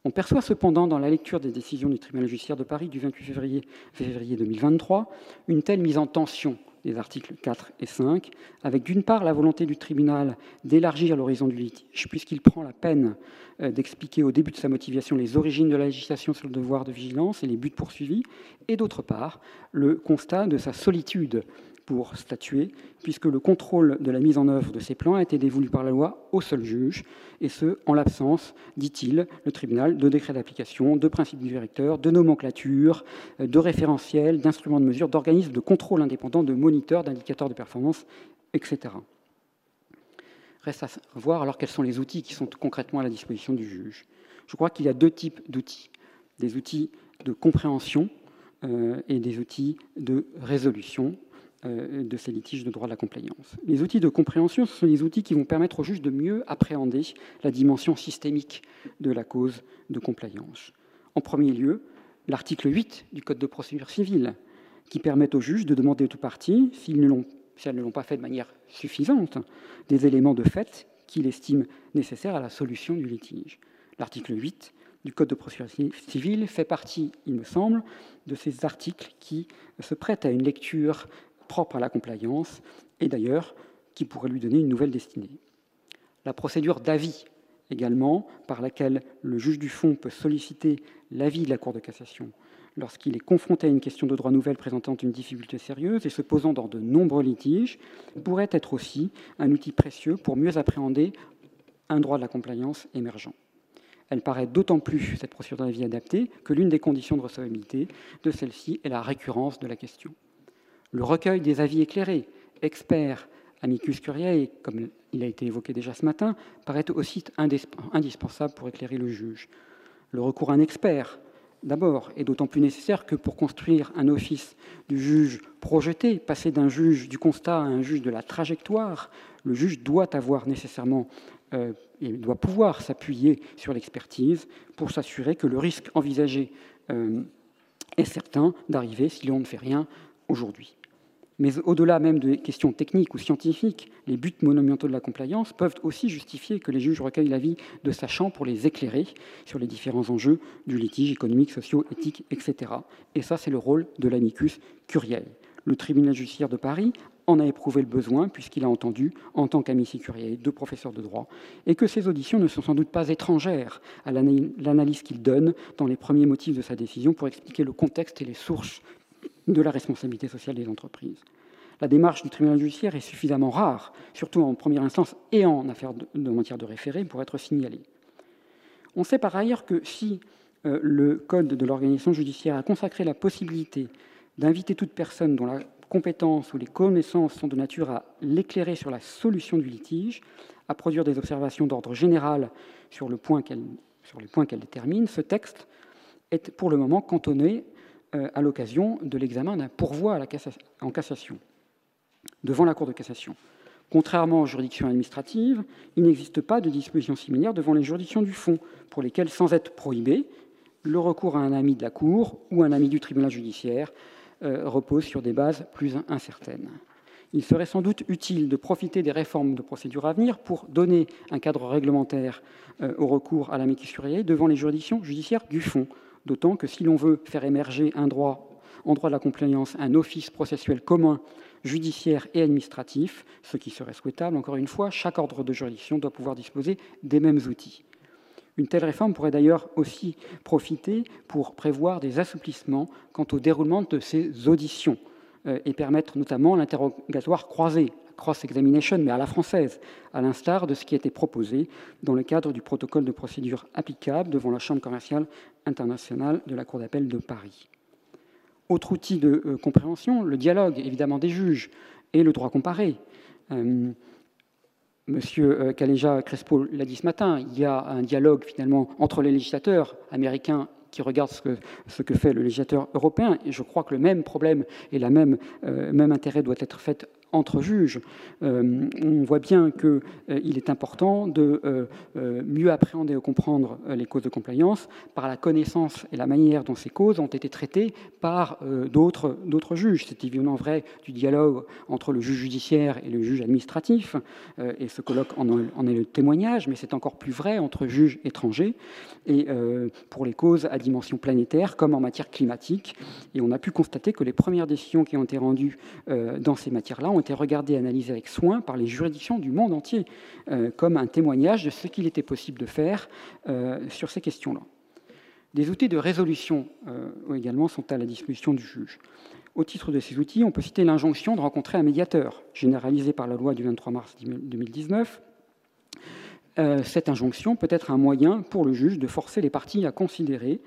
On perçoit cependant dans la lecture des décisions du tribunal judiciaire de Paris du 28 février, février 2023 une telle mise en tension des articles 4 et 5, avec d'une part la volonté du tribunal d'élargir l'horizon du litige, puisqu'il prend la peine euh, d'expliquer au début de sa motivation les origines de la législation sur le devoir de vigilance et les buts poursuivis, et d'autre part le constat de sa solitude pour statuer, puisque le contrôle de la mise en œuvre de ces plans a été dévolu par la loi au seul juge, et ce, en l'absence, dit-il, le tribunal, de décrets d'application, de principes directeurs, de nomenclature, de référentiels, d'instruments de mesure, d'organismes de contrôle indépendants, de moniteurs, d'indicateurs de performance, etc. Reste à voir alors quels sont les outils qui sont concrètement à la disposition du juge. Je crois qu'il y a deux types d'outils. Des outils de compréhension euh, et des outils de résolution euh, de ces litiges de droit de la compliance. Les outils de compréhension, ce sont les outils qui vont permettre au juge de mieux appréhender la dimension systémique de la cause de compliance. En premier lieu, l'article 8 du Code de procédure civile, qui permet au juge de demander aux parties, si elles ne l'ont pas fait de manière suffisante, des éléments de fait qu'il estime nécessaires à la solution du litige. L'article 8 du Code de procédure civile fait partie, il me semble, de ces articles qui se prêtent à une lecture propre à la compliance et d'ailleurs qui pourrait lui donner une nouvelle destinée. La procédure d'avis également, par laquelle le juge du fond peut solliciter l'avis de la Cour de cassation lorsqu'il est confronté à une question de droit nouvelle présentant une difficulté sérieuse et se posant dans de nombreux litiges, pourrait être aussi un outil précieux pour mieux appréhender un droit de la compliance émergent. Elle paraît d'autant plus, cette procédure d'avis adaptée, que l'une des conditions de recevabilité de celle-ci est la récurrence de la question. Le recueil des avis éclairés, experts, amicus curiae, comme il a été évoqué déjà ce matin, paraît aussi indispensable pour éclairer le juge. Le recours à un expert, d'abord, est d'autant plus nécessaire que pour construire un office du juge projeté, passer d'un juge du constat à un juge de la trajectoire, le juge doit avoir nécessairement euh, et doit pouvoir s'appuyer sur l'expertise pour s'assurer que le risque envisagé euh, est certain d'arriver si l'on ne fait rien aujourd'hui. Mais au-delà même des questions techniques ou scientifiques, les buts monumentaux de la compliance peuvent aussi justifier que les juges recueillent l'avis de sachants pour les éclairer sur les différents enjeux du litige économique, socio, éthique, etc. Et ça, c'est le rôle de l'amicus curiae. Le tribunal judiciaire de Paris en a éprouvé le besoin, puisqu'il a entendu, en tant qu'amici curiae, deux professeurs de droit, et que ces auditions ne sont sans doute pas étrangères à l'analyse qu'il donne dans les premiers motifs de sa décision pour expliquer le contexte et les sources de la responsabilité sociale des entreprises. La démarche du tribunal judiciaire est suffisamment rare, surtout en première instance et en affaire de, matière de référé, pour être signalée. On sait par ailleurs que si euh, le Code de l'organisation judiciaire a consacré la possibilité d'inviter toute personne dont la compétences ou les connaissances sont de nature à l'éclairer sur la solution du litige, à produire des observations d'ordre général sur, le point sur les points qu'elle détermine, ce texte est pour le moment cantonné à l'occasion de l'examen d'un pourvoi en cassation devant la Cour de cassation. Contrairement aux juridictions administratives, il n'existe pas de disposition similaire devant les juridictions du fond, pour lesquelles, sans être prohibé, le recours à un ami de la Cour ou un ami du tribunal judiciaire euh, repose sur des bases plus incertaines. Il serait sans doute utile de profiter des réformes de procédure à venir pour donner un cadre réglementaire euh, au recours à l'amicus surveillé devant les juridictions judiciaires du fond, d'autant que si l'on veut faire émerger un droit, en droit de la compliance, un office processuel commun judiciaire et administratif, ce qui serait souhaitable, encore une fois, chaque ordre de juridiction doit pouvoir disposer des mêmes outils. Une telle réforme pourrait d'ailleurs aussi profiter pour prévoir des assouplissements quant au déroulement de ces auditions euh, et permettre notamment l'interrogatoire croisé, cross-examination, mais à la française, à l'instar de ce qui été proposé dans le cadre du protocole de procédure applicable devant la Chambre commerciale internationale de la Cour d'appel de Paris. Autre outil de euh, compréhension, le dialogue, évidemment, des juges et le droit comparé. Euh, Monsieur euh, Kaleja Crespo l'a dit ce matin, il y a un dialogue finalement entre les législateurs américains qui regardent ce que, fait le législateur européen, et je crois que le même problème et le même, euh, même intérêt doit être fait entre juges. Euh, on voit bien qu'il euh, est important de euh, mieux appréhender ou comprendre les causes de compliance par la connaissance et la manière dont ces causes ont été traitées par d'autres juges. C'est évidemment vrai du dialogue entre le juge judiciaire et le juge administratif, et ce colloque en, en est le témoignage, mais c'est encore plus vrai entre juges étrangers et pour les causes à dimension planétaire, comme en matière climatique. Et on a pu constater que les premières décisions qui ont été rendues dans ces matières-là ont été regardés et analysés avec soin par les juridictions du monde entier, euh, comme un témoignage de ce qu'il était possible de faire euh, sur ces questions-là. Des outils de résolution euh, également sont à la disposition du juge. Au titre de ces outils, on peut citer l'injonction de rencontrer un médiateur, généralisée par la loi du 23 mars 2019. cette injonction peut être un moyen pour le juge de forcer les parties à considérer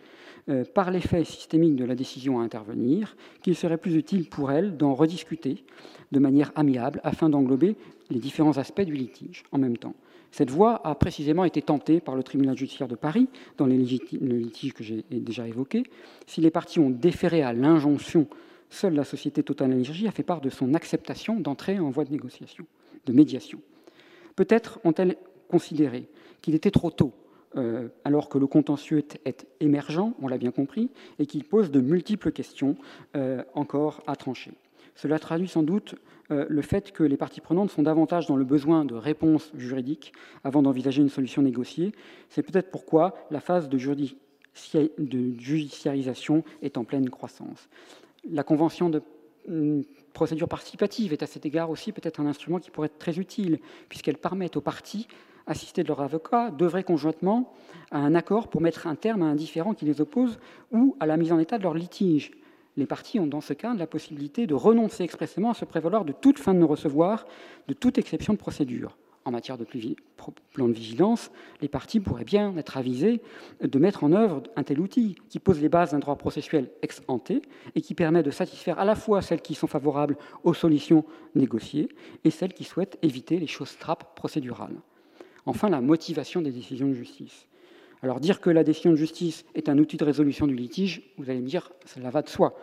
par l'effet systémique de la décision à intervenir, qu'il serait plus utile pour elle d'en rediscuter de manière amiable afin d'englober les différents aspects du litige en même temps. Cette voie a précisément été tentée par le tribunal judiciaire de Paris dans les litiges que j'ai déjà évoqués. Si les parties ont déféré à l'injonction, seule la société Total Énergie a fait part de son acceptation d'entrer en voie de négociation, de médiation. Peut-être ont-elles considéré qu'il était trop tôt euh, alors que le contentieux est, émergent, on l'a bien compris, et qu'il pose de multiples questions euh, encore à trancher. Cela traduit sans doute euh, le fait que les parties prenantes sont davantage dans le besoin de réponses juridiques avant d'envisager une solution négociée. C'est peut-être pourquoi la phase de, judiciarisation est en pleine croissance. La convention de hum, procédure participative est à cet égard aussi peut-être un instrument qui pourrait être très utile, puisqu'elle permet aux parties assistés de leur avocat, devraient conjointement à un accord pour mettre un terme à un différend qui les oppose ou à la mise en état de leur litige. Les parties ont dans ce cas la possibilité de renoncer expressément à se prévaloir de toute fin de non-recevoir, de toute exception de procédure. En matière de plan de vigilance, les parties pourraient bien être avisées de mettre en œuvre un tel outil qui pose les bases d'un droit processuel ex ante et qui permet de satisfaire à la fois celles qui sont favorables aux solutions négociées et celles qui souhaitent éviter les choses trappes procédurales. Enfin, la motivation des décisions de justice. Alors dire que la décision de justice est un outil de résolution du litige, vous allez me dire, cela va de soi.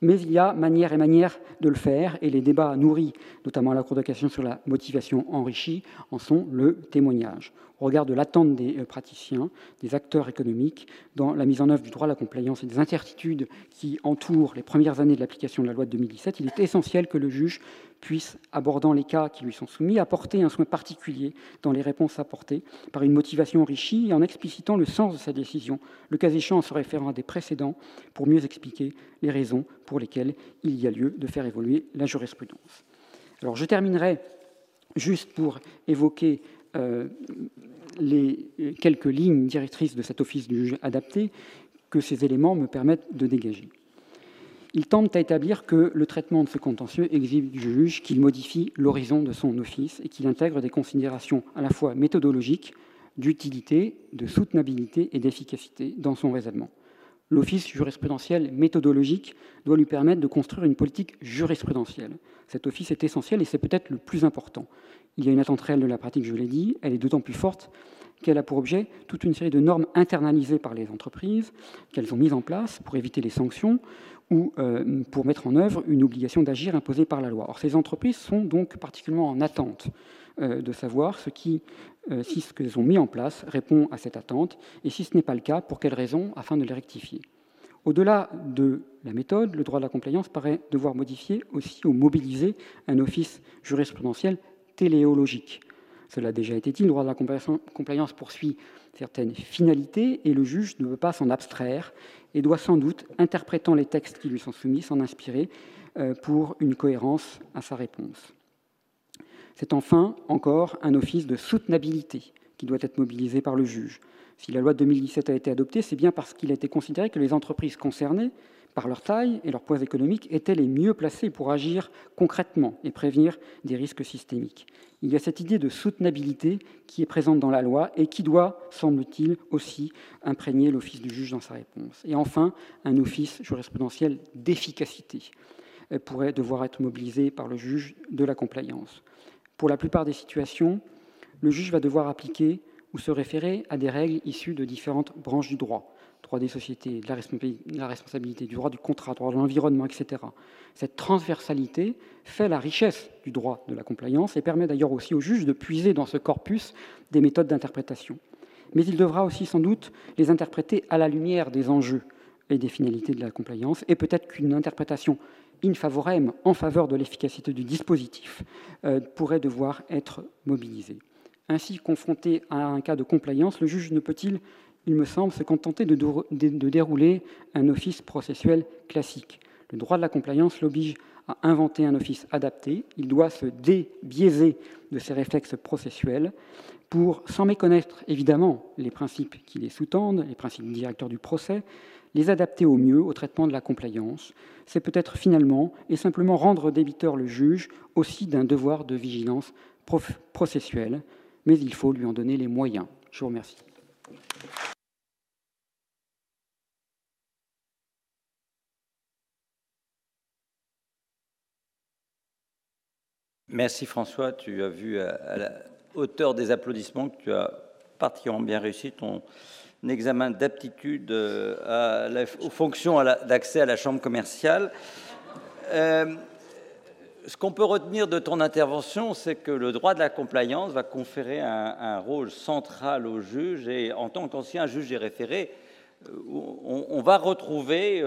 Mais il y a manière et manière de le faire, et les débats nourris, notamment à la Cour de cassation sur la motivation enrichie, en sont le témoignage. Au regard de l'attente des euh, praticiens, des acteurs économiques, dans la mise en œuvre du droit à la compliance et des incertitudes qui entourent les premières années de l'application de la loi de 2017, il est essentiel que le juge puisse, abordant les cas qui lui sont soumis, apporter un soin particulier dans les réponses apportées par une motivation enrichie et en explicitant le sens de sa décision, le cas échéant en se référant à des précédents pour mieux expliquer les raisons pour lesquelles il y a lieu de faire évoluer la jurisprudence. Alors je terminerai juste pour évoquer les quelques lignes directrices de cet office du juge adapté que ces éléments me permettent de dégager. Il tente à établir que le traitement de ce contentieux exige du juge qu'il modifie l'horizon de son office et qu'il intègre des considérations à la fois méthodologiques, d'utilité, de soutenabilité et d'efficacité dans son raisonnement. L'office jurisprudentiel méthodologique doit lui permettre de construire une politique jurisprudentielle. Cet office est essentiel et c'est peut-être le plus important. Il y a une attente réelle de la pratique, je l'ai dit, elle est d'autant plus forte qu'elle a pour objet toute une série de normes internalisées par les entreprises, qu'elles ont mises en place pour éviter les sanctions ou euh, pour mettre en œuvre une obligation d'agir imposée par la loi. Or, ces entreprises sont donc particulièrement en attente de savoir euh, si ce qu'elles ont mis en place répond à cette attente, et si ce n'est pas le cas, pour quelles raisons, afin de les rectifier. Au-delà de la méthode, le droit de la compliance paraît devoir modifier aussi ou mobiliser un office jurisprudentiel téléologique. Cela a déjà été dit, le droit de la compliance poursuit certaines finalités et le juge ne veut pas s'en abstraire et doit sans doute, interprétant les textes qui lui sont soumis, s'en inspirer euh, pour une cohérence à sa réponse. C'est enfin encore un office de soutenabilité qui doit être mobilisé par le juge. Si la loi de 2017 a été adoptée, c'est bien parce qu'il a été considéré que les entreprises concernées par leur taille et leur poids économique, étaient les mieux placés pour agir concrètement et prévenir des risques systémiques. Il y a cette idée de soutenabilité qui est présente dans la loi et qui doit, semble-t-il, aussi imprégner l'office du juge dans sa réponse. Et enfin, un office jurisprudentiel d'efficacité pourrait devoir être mobilisé par le juge de la compliance. Pour la plupart des situations, le juge va devoir appliquer ou se référer à des règles issues de différentes branches du droit droit des sociétés, de la responsabilité, du droit du contrat, droit de l'environnement, etc. Cette transversalité fait la richesse du droit de la compliance et permet d'ailleurs aussi au juge de puiser dans ce corpus des méthodes d'interprétation. Mais il devra aussi sans doute les interpréter à la lumière des enjeux et des finalités de la compliance, et peut-être qu'une interprétation in favorem en faveur de l'efficacité du dispositif euh, pourrait devoir être mobilisée. Ainsi, confronté à un cas de compliance, le juge ne peut-il il me semble, se contenter de, dérouler un office processuel classique? Le droit de la compliance l'oblige à inventer un office adapté. Il doit se débiaiser de ses réflexes processuels pour, sans méconnaître évidemment les principes qui les sous-tendent, les principes directeurs du procès, les adapter au mieux au traitement de la compliance. C'est peut-être finalement et simplement rendre débiteur le juge aussi d'un devoir de vigilance processuelle, mais il faut lui en donner les moyens. Je vous remercie. Merci François. Tu as vu à la hauteur des applaudissements que tu as particulièrement bien réussi ton examen d'aptitude euh, aux fonctions d'accès à la chambre commerciale. Euh, ce qu'on peut retenir de ton intervention, c'est que le droit de la compliance va conférer un, rôle central au juge et en tant qu'ancien juge des référés, euh, on, va retrouver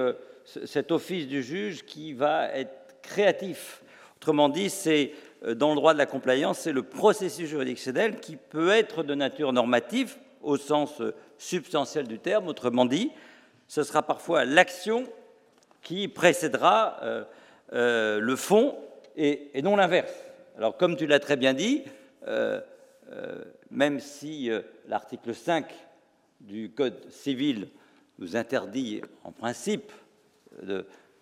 cet office du juge qui va être créatif. Autrement dit, c'est dans le droit de la compliance, c'est le processus juridictionnel qui peut être de nature normative au sens euh, substantiel du terme. Autrement dit, ce sera parfois l'action qui précédera euh, le fond et, non l'inverse. Alors, comme tu l'as très bien dit, même si l'article 5 du Code civil nous interdit en principe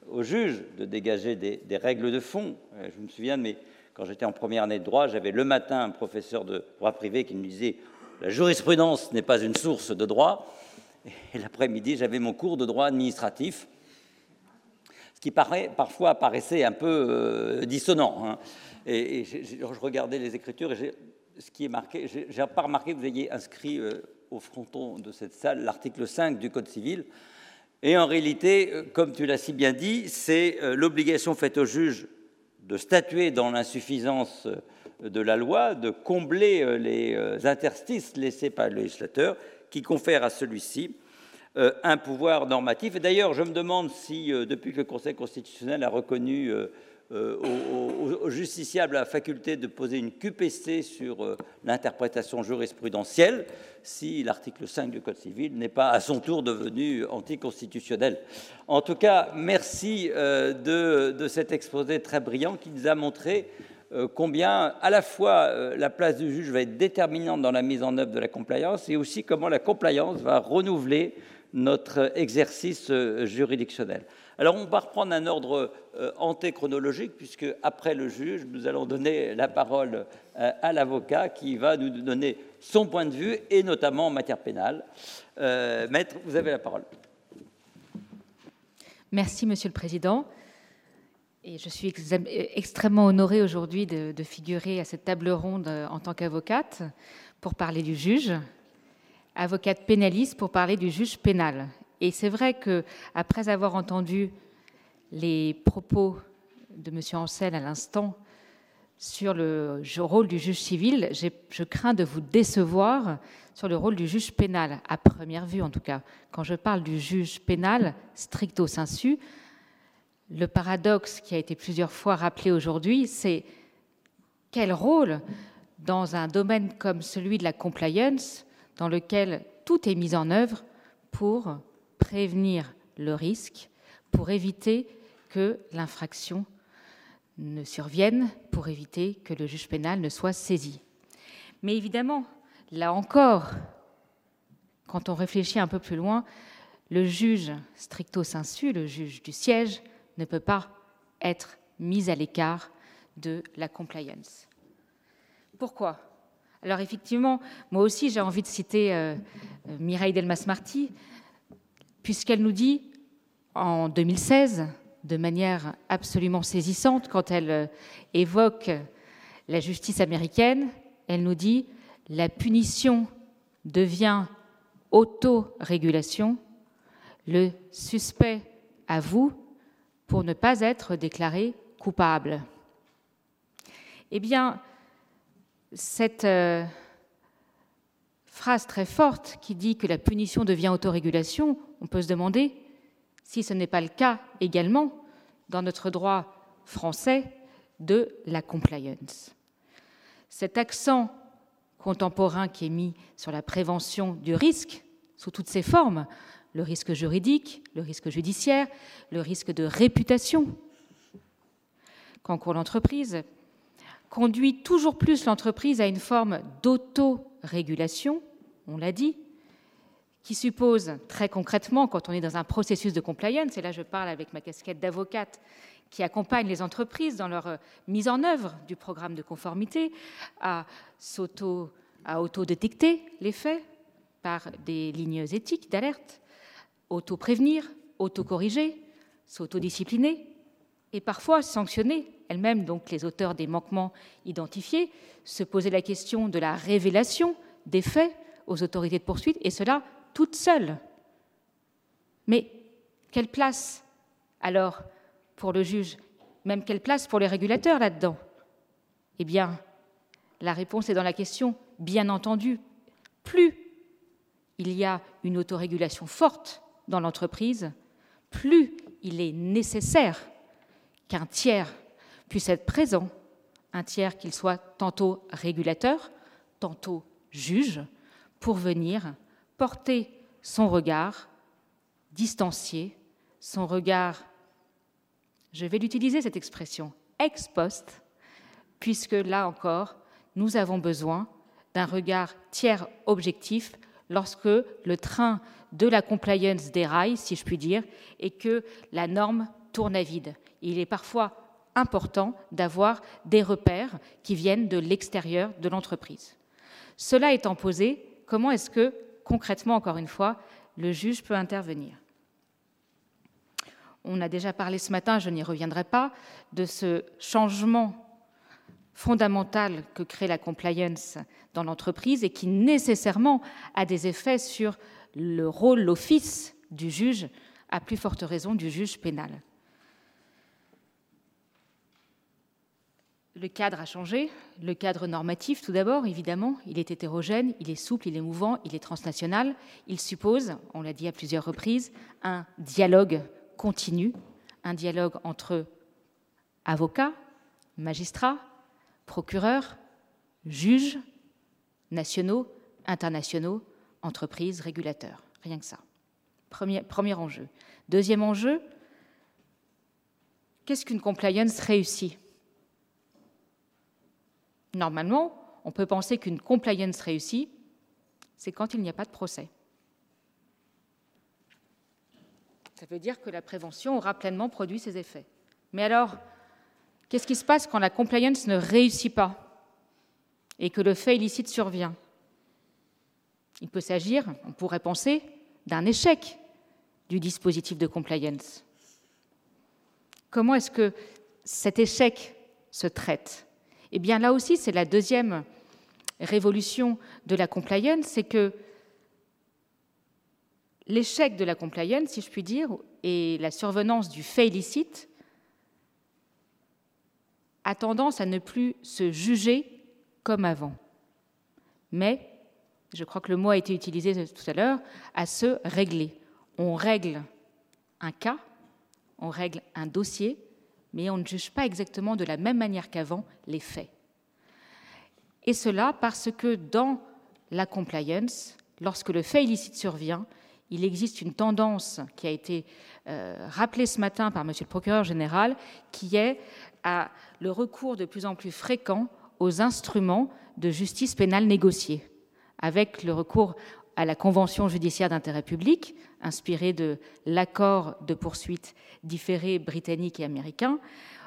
au juge de dégager des, des, règles de fond, je me souviens de mes quand j'étais en première année de droit, j'avais le matin un professeur de droit privé qui me disait La jurisprudence n'est pas une source de droit. Et l'après-midi, j'avais mon cours de droit administratif, ce qui paraît, parfois paraissait un peu euh, dissonant. Hein. Et, je regardais les écritures et ce qui est marqué, j'ai pas remarqué que vous ayez inscrit euh, au fronton de cette salle l'article 5 du Code civil. Et en réalité, euh, comme tu l'as si bien dit, c'est l'obligation faite au juge de statuer dans l'insuffisance de la loi, de combler euh, les euh, interstices laissés par le législateur, qui confère à celui-ci euh, un pouvoir normatif. Et d'ailleurs, je me demande si, depuis que le Conseil constitutionnel a reconnu aux, justiciables la faculté de poser une QPC sur l'interprétation jurisprudentielle, si l'article 5 du Code civil n'est pas à son tour devenu anticonstitutionnel. En tout cas, merci euh, de, cet exposé très brillant qui nous a montré euh, combien à la fois euh, la place du juge va être déterminante dans la mise en œuvre de la compliance et aussi comment la compliance va renouveler notre exercice juridictionnel. Alors on va reprendre un ordre antéchronologique puisque après le juge, nous allons donner la parole à l'avocat qui va nous donner son point de vue, et notamment en matière pénale. Euh, maître, vous avez la parole. Merci, Monsieur le Président. Et je suis extrêmement honorée aujourd'hui de, de, figurer à cette table ronde en tant qu'avocate pour parler du juge, avocate pénaliste pour parler du juge pénal. Et c'est vrai que après avoir entendu les propos de M. Ancel à l'instant sur le rôle du juge civil, je crains de vous décevoir sur le rôle du juge pénal, à première vue en tout cas. Quand je parle du juge pénal, stricto sensu, le paradoxe qui a été plusieurs fois rappelé aujourd'hui, c'est quel rôle dans un domaine comme celui de la compliance, dans lequel tout est mis en œuvre pour prévenir le risque, pour éviter que l'infraction ne survienne, pour éviter que le juge pénal ne soit saisi. Mais évidemment, là encore, quand on réfléchit un peu plus loin, le juge stricto sensu, le juge du siège, ne peut pas être mis à l'écart de la compliance. Pourquoi? Alors effectivement, moi aussi j'ai envie de citer euh, euh, Mireille Delmas-Marty, puisqu'elle nous dit en 2016, de manière absolument saisissante, quand elle euh, évoque la justice américaine, elle nous dit la punition devient autorégulation, le suspect avoue pour ne pas être déclaré coupable. Eh bien, cette euh, phrase très forte qui dit que la punition devient autorégulation, on peut se demander si ce n'est pas le cas également dans notre droit français de la compliance. Cet accent contemporain qui est mis sur la prévention du risque sous toutes ses formes, le risque juridique, le risque judiciaire, le risque de réputation. Qu'encourt l'entreprise, conduit toujours plus l'entreprise à une forme d'autorégulation, on l'a dit, qui suppose très concrètement, quand on est dans un processus de compliance, et là je parle avec ma casquette d'avocate qui accompagne les entreprises dans leur mise en œuvre du programme de conformité, à à auto-détecter les faits par des lignes éthiques d'alerte, auto-prévenir, auto-corriger, s'auto-discipliner et parfois sanctionner elle-même donc les auteurs des manquements identifiés, se poser la question de la révélation des faits aux autorités de poursuite, et cela toute seule. Mais quelle place alors pour le juge? Même quelle place pour les régulateurs là-dedans? Eh bien, la réponse est dans la question, bien entendu. Plus il y a une autorégulation forte dans l'entreprise, plus il est nécessaire qu'un tiers puisse être présent, un tiers qu'il soit tantôt régulateur, tantôt juge, pour venir porter son regard distancié, son regard, je vais l'utiliser cette expression, ex post, puisque là encore, nous avons besoin d'un regard tiers objectif lorsque le train de la compliance déraille, si je puis dire, et que la norme tourne à vide. Il est parfois important d'avoir des repères qui viennent de l'extérieur de l'entreprise. Cela étant posé, comment est-ce que, concrètement, encore une fois, le juge peut intervenir? On a déjà parlé ce matin, je n'y reviendrai pas, de ce changement fondamentale que crée la compliance dans l'entreprise et qui nécessairement a des effets sur le rôle, l'office du juge, à plus forte raison du juge pénal. Le cadre a changé, le cadre normatif tout d'abord, évidemment, il est hétérogène, il est souple, il est mouvant, il est transnational, il suppose, on l'a dit à plusieurs reprises, un dialogue continu, un dialogue entre avocats, magistrats, procureurs, juges nationaux, internationaux, entreprises, régulateurs. Rien que ça. Premier, premier enjeu. Deuxième enjeu, qu'est-ce qu'une compliance réussie Normalement, on peut penser qu'une compliance réussie, c'est quand il n'y a pas de procès. Ça veut dire que la prévention aura pleinement produit ses effets. Mais alors, Qu'est-ce qui se passe quand la compliance ne réussit pas et que le fait illicite survient? Il peut s'agir, on pourrait penser, d'un échec du dispositif de compliance. comment est-ce que cet échec se traite? Eh bien là aussi, c'est la deuxième révolution de la compliance, c'est que l'échec de la compliance, si je puis dire, et la survenance du fait illicite a tendance à ne plus se juger comme avant, mais, je crois que le mot a été utilisé tout à l'heure, à se régler. On règle un cas, on règle un dossier, mais on ne juge pas exactement de la même manière qu'avant les faits. Et cela parce que dans la compliance, lorsque le fait illicite survient, il existe une tendance qui a été euh, rappelée ce matin par Monsieur le procureur général, qui est le recours de plus en plus fréquent aux instruments de justice pénale négociée, avec le recours à la Convention judiciaire d'intérêt public, inspirée de l'accord de poursuite différé britannique et américain,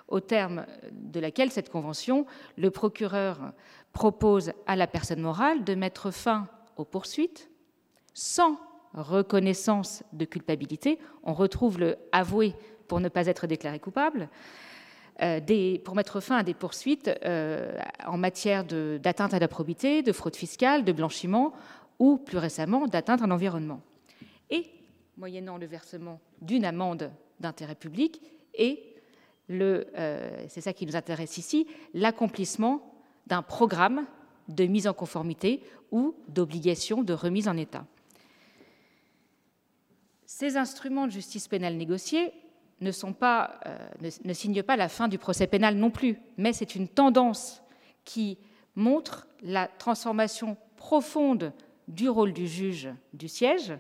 au terme de laquelle cette convention, le procureur propose à la personne morale de mettre fin aux poursuites sans reconnaissance de culpabilité. On retrouve le avoué pour ne pas être déclaré coupable. Euh, pour mettre fin à des poursuites euh, en matière d'atteinte à la probité, de fraude fiscale, de blanchiment ou plus récemment d'atteinte à l'environnement. Et, moyennant le versement d'une amende d'intérêt public, et euh, c'est ça qui nous intéresse ici, l'accomplissement d'un programme de mise en conformité ou d'obligation de remise en état. Ces instruments de justice pénale négociée euh, ne signent pas la fin du procès pénal non plus, mais c'est une tendance qui montre la transformation profonde du rôle du juge du siège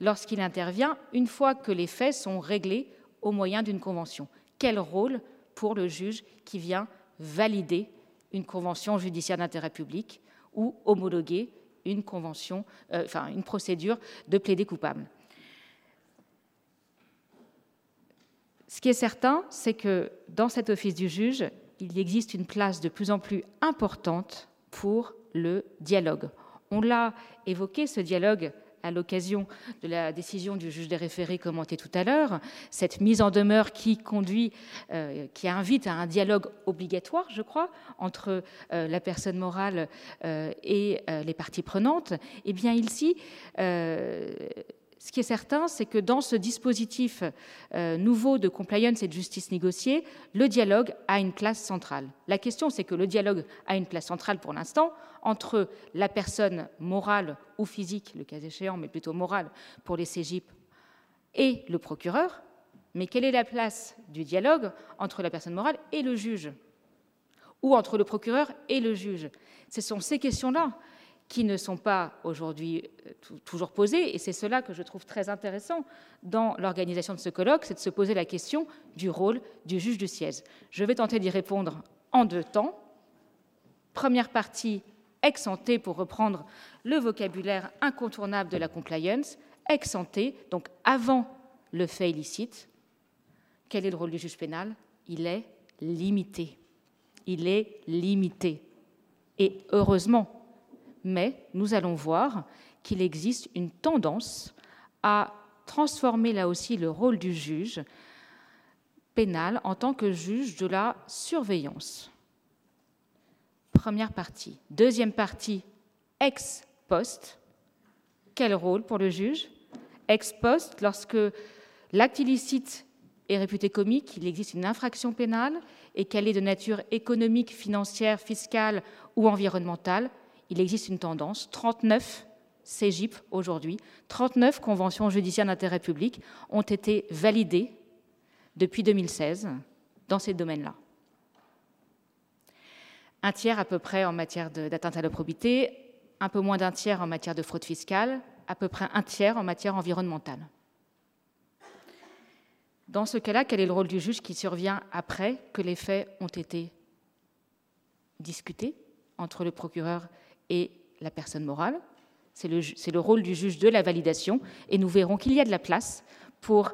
lorsqu'il intervient une fois que les faits sont réglés au moyen d'une convention. Quel rôle pour le juge qui vient valider une convention judiciaire d'intérêt public ou homologuer une convention, euh, enfin une procédure de plaider coupable? Ce qui est certain, c'est que dans cet office du juge, il existe une place de plus en plus importante pour le dialogue. On l'a évoqué, ce dialogue, à l'occasion de la décision du juge des référés commentée tout à l'heure, cette mise en demeure qui conduit, euh, qui invite à un dialogue obligatoire, je crois, entre euh, la personne morale euh, et les parties prenantes, eh bien ici, ce qui est certain, c'est que dans ce dispositif nouveau de compliance et de justice négociée, le dialogue a une place centrale. La question, c'est que le dialogue a une place centrale pour l'instant entre la personne morale ou physique, le cas échéant, mais plutôt morale pour les CGIP, et le procureur. Mais quelle est la place du dialogue entre la personne morale et le juge? Ou entre le procureur et le juge? Ce sont ces questions-là qui ne sont pas aujourd'hui euh, toujours posées, et c'est cela que je trouve très intéressant dans l'organisation de ce colloque, c'est de se poser la question du rôle du juge du siège. Je vais tenter d'y répondre en deux temps. Première partie, ex ante, pour reprendre le vocabulaire incontournable de la compliance, ex ante, donc avant le fait illicite. Quel est le rôle du juge pénal? Il est limité. Il est limité. Et heureusement, mais nous allons voir qu'il existe une tendance à transformer là aussi le rôle du juge pénal en tant que juge de la surveillance. Première partie. Deuxième partie, ex post. Quel rôle pour le juge? Ex post, lorsque l'acte illicite est réputé comique, il existe une infraction pénale et qu'elle est de nature économique, financière, fiscale ou environnementale, il existe une tendance. 39 CGIP aujourd'hui, 39 conventions judiciaires d'intérêt public ont été validées depuis 2016 dans ces domaines-là un tiers à peu près en matière d'atteinte à la probité, un peu moins d'un tiers en matière de fraude fiscale, à peu près un tiers en matière environnementale. Dans ce cas-là, quel est le rôle du juge qui survient après que les faits ont été discutés entre le procureur la personne morale C'est le, le, rôle du juge de la validation et nous verrons qu'il y a de la place pour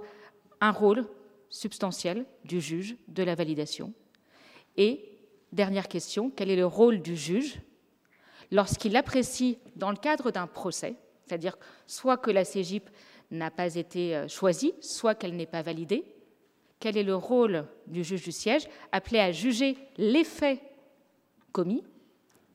un rôle substantiel du juge de la validation et Dernière question, quel est le rôle du juge lorsqu'il apprécie, dans le cadre d'un procès, c'est-à-dire soit que la CGIP n'a pas été euh, choisie, soit qu'elle n'est pas validée, quel est le rôle du juge du siège, appelé à juger les faits commis.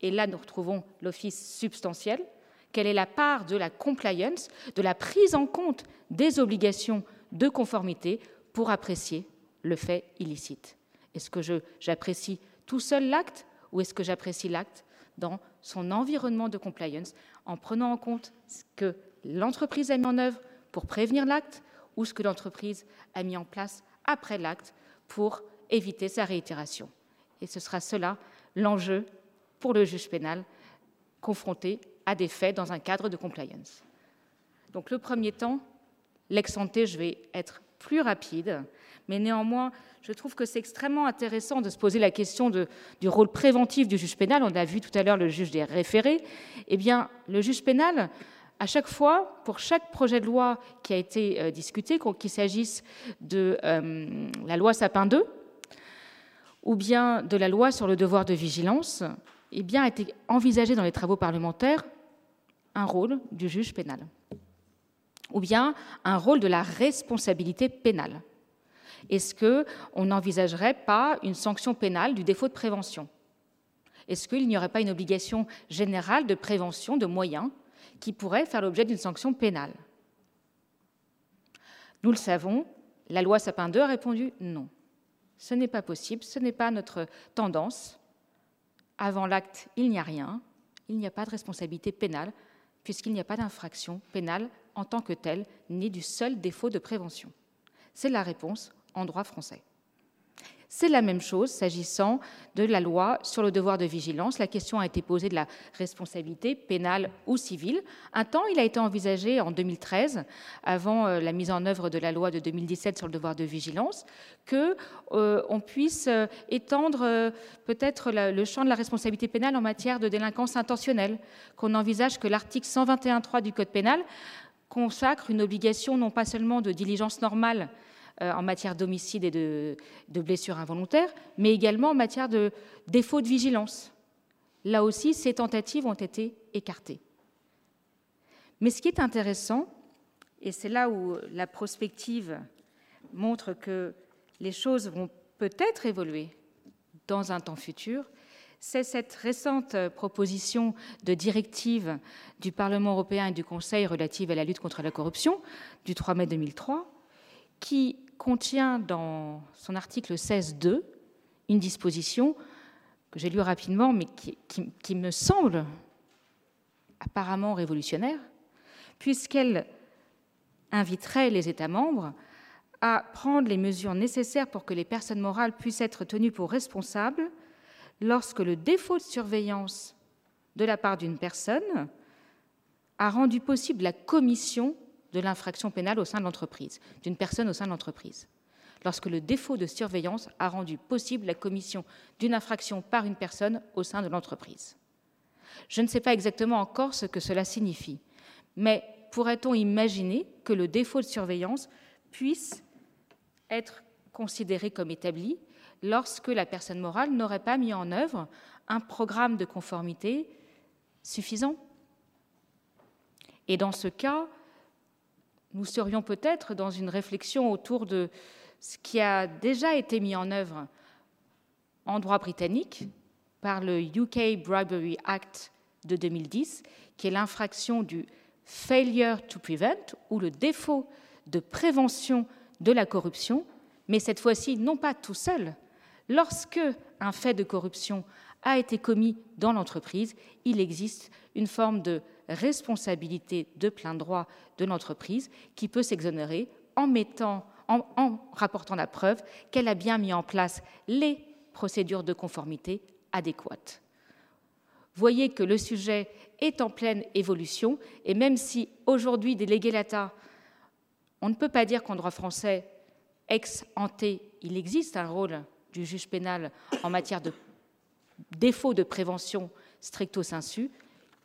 Et là, nous retrouvons l'office substantiel. Quelle est la part de la compliance, de la prise en compte des obligations de conformité pour apprécier le fait illicite? Est-ce que j'apprécie tout seul l'acte ou est-ce que j'apprécie l'acte dans son environnement de compliance en prenant en compte ce que l'entreprise a mis en œuvre pour prévenir l'acte ou ce que l'entreprise a mis en place après l'acte pour éviter sa réitération? Et ce sera cela l'enjeu pour le juge pénal confronté à des faits dans un cadre de compliance. Donc le premier temps, l'ex je vais être plus rapide, mais néanmoins, je trouve que c'est extrêmement intéressant de se poser la question du rôle préventif du juge pénal. On a vu tout à l'heure le juge des référés. Eh bien, le juge pénal, à chaque fois, pour chaque projet de loi qui a été euh, discuté, qu'il s'agisse de euh, la loi Sapin 2 ou bien de la loi sur le devoir de vigilance, eh bien, a été envisagé dans les travaux parlementaires un rôle du juge pénal, ou bien un rôle de la responsabilité pénale. Est-ce qu'on n'envisagerait pas une sanction pénale du défaut de prévention? Est-ce qu'il n'y aurait pas une obligation générale de prévention de moyens qui pourrait faire l'objet d'une sanction pénale? Nous le savons, la loi Sapin 2 a répondu non. Ce n'est pas possible, ce n'est pas notre tendance. Avant l'acte, il n'y a rien, il n'y a pas de responsabilité pénale, puisqu'il n'y a pas d'infraction pénale en tant que telle, ni du seul défaut de prévention. C'est la réponse en droit français. C'est la même chose s'agissant de la loi sur le devoir de vigilance. La question a été posée de la responsabilité pénale ou civile. Un temps, il a été envisagé en 2013, avant euh, la mise en œuvre de la loi de 2017 sur le devoir de vigilance, que euh, on puisse euh, étendre peut-être le champ de la responsabilité pénale en matière de délinquance intentionnelle, qu'on envisage que l'article 121.3 du Code pénal consacre une obligation non pas seulement de diligence normale en matière d'homicide et de, blessures involontaires, mais également en matière de défaut de vigilance. Là aussi, ces tentatives ont été écartées. Mais ce qui est intéressant, et c'est là où la prospective montre que les choses vont peut-être évoluer dans un temps futur, c'est cette récente proposition de directive du Parlement européen et du Conseil relative à la lutte contre la corruption du 3 mai 2003 qui contient dans son article 16.2 une disposition que j'ai lue rapidement, mais qui, me semble apparemment révolutionnaire, puisqu'elle inviterait les États membres à prendre les mesures nécessaires pour que les personnes morales puissent être tenues pour responsables lorsque le défaut de surveillance de la part d'une personne a rendu possible la commission de l'infraction pénale au sein de l'entreprise, d'une personne au sein de l'entreprise. Lorsque le défaut de surveillance a rendu possible la commission d'une infraction par une personne au sein de l'entreprise. Je ne sais pas exactement encore ce que cela signifie, mais pourrait-on imaginer que le défaut de surveillance puisse être considéré comme établi lorsque la personne morale n'aurait pas mis en œuvre un programme de conformité suffisant? Et dans ce cas, nous serions peut-être dans une réflexion autour de ce qui a déjà été mis en œuvre en droit britannique par le UK Bribery Act de 2010, qui est l'infraction du failure to prevent ou le défaut de prévention de la corruption, mais cette fois-ci non pas tout seul. Lorsque un fait de corruption a été commis dans l'entreprise, il existe une forme de responsabilité de plein droit de l'entreprise qui peut s'exonérer en, mettant, en, rapportant la preuve qu'elle a bien mis en place les procédures de conformité adéquates. Voyez que le sujet est en pleine évolution et même si aujourd'hui, délégué l'ATA, on ne peut pas dire qu'en droit français, ex ante, il existe un rôle du juge pénal en matière de défaut de prévention stricto sensu,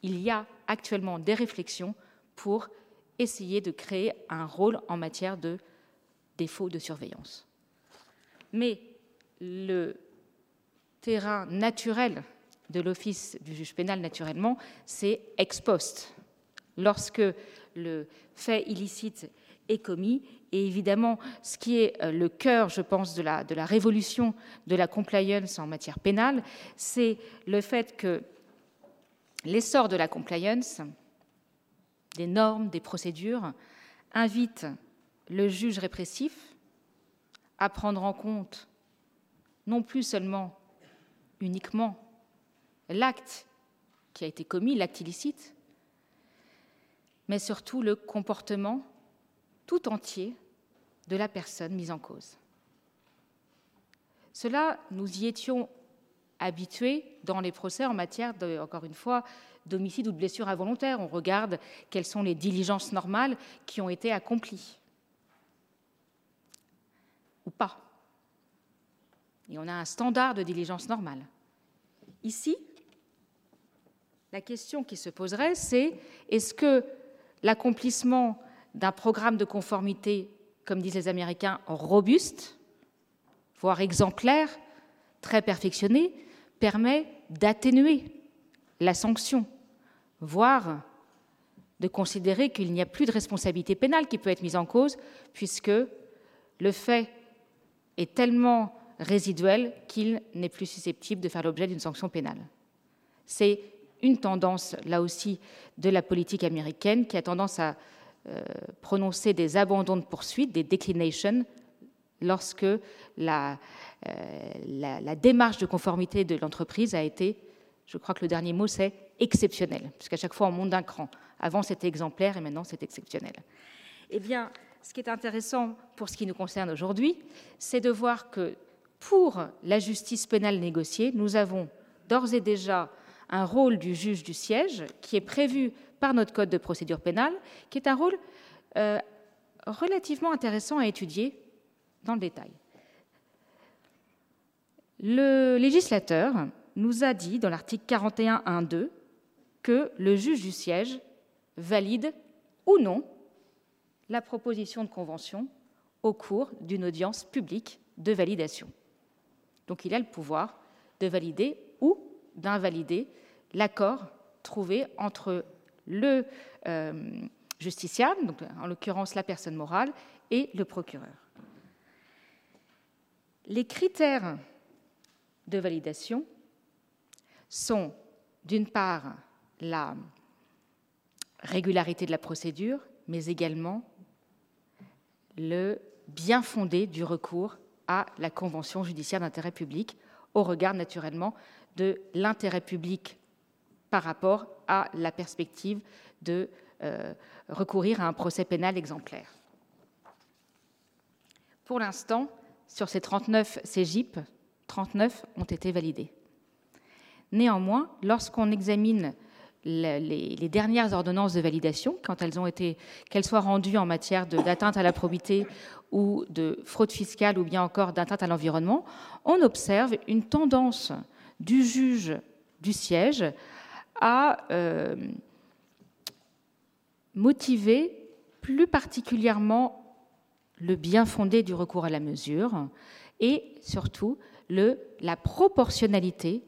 il y a actuellement des réflexions pour essayer de créer un rôle en matière de défaut de surveillance. Mais le terrain naturel de l'Office du juge pénal, naturellement, c'est ex post. Lorsque le fait illicite est commis. Et évidemment, ce qui est euh, le cœur, je pense, de la, de la révolution de la compliance en matière pénale, c'est le fait que l'essor de la compliance, des normes, des procédures, invite le juge répressif à prendre en compte non plus seulement uniquement l'acte qui a été commis, l'acte illicite, mais surtout le comportement tout entier de la personne mise en cause. Cela, nous y étions habitués dans les procès en matière, de, encore une fois, d'homicide ou de blessure involontaire. On regarde quelles sont les diligences normales qui ont été accomplies. Ou pas. Et on a un standard de diligence normale. Ici, la question qui se poserait, c'est est-ce que l'accomplissement d'un programme de conformité, comme disent les Américains, robuste, voire exemplaire, très perfectionné, permet d'atténuer la sanction, voire de considérer qu'il n'y a plus de responsabilité pénale qui peut être mise en cause, puisque le fait est tellement résiduel qu'il n'est plus susceptible de faire l'objet d'une sanction pénale. C'est une tendance, là aussi, de la politique américaine qui a tendance à euh, prononcer des abandons de poursuite, des declinations, lorsque la, euh, la démarche de conformité de l'entreprise a été, je crois que le dernier mot c'est exceptionnel, puisqu'à chaque fois on monte d'un cran. Avant c'était exemplaire et maintenant c'est exceptionnel. Eh bien, ce qui est intéressant pour ce qui nous concerne aujourd'hui, c'est de voir que pour la justice pénale négociée, nous avons d'ores et déjà un rôle du juge du siège qui est prévu par notre code de procédure pénale, qui est un rôle euh, relativement intéressant à étudier dans le détail. Le législateur nous a dit dans l'article 41.1.2 que le juge du siège valide ou non la proposition de convention au cours d'une audience publique de validation. Donc il a le pouvoir de valider ou d'invalider l'accord trouvé entre le euh, justiciable, en l'occurrence la personne morale, et le procureur. Les critères de validation sont d'une part la régularité de la procédure, mais également le bien fondé du recours à la convention judiciaire d'intérêt public, au regard naturellement de l'intérêt public par rapport à la perspective de euh, recourir à un procès pénal exemplaire. Pour l'instant, sur ces 39 CGIP, 39 ont été validés. Néanmoins, lorsqu'on examine les, dernières ordonnances de validation, quand elles ont été, qu'elles soient rendues en matière d'atteinte à la probité ou de fraude fiscale ou bien encore d'atteinte à l'environnement, on observe une tendance du juge du siège à euh, motiver plus particulièrement le bien fondé du recours à la mesure et surtout la proportionnalité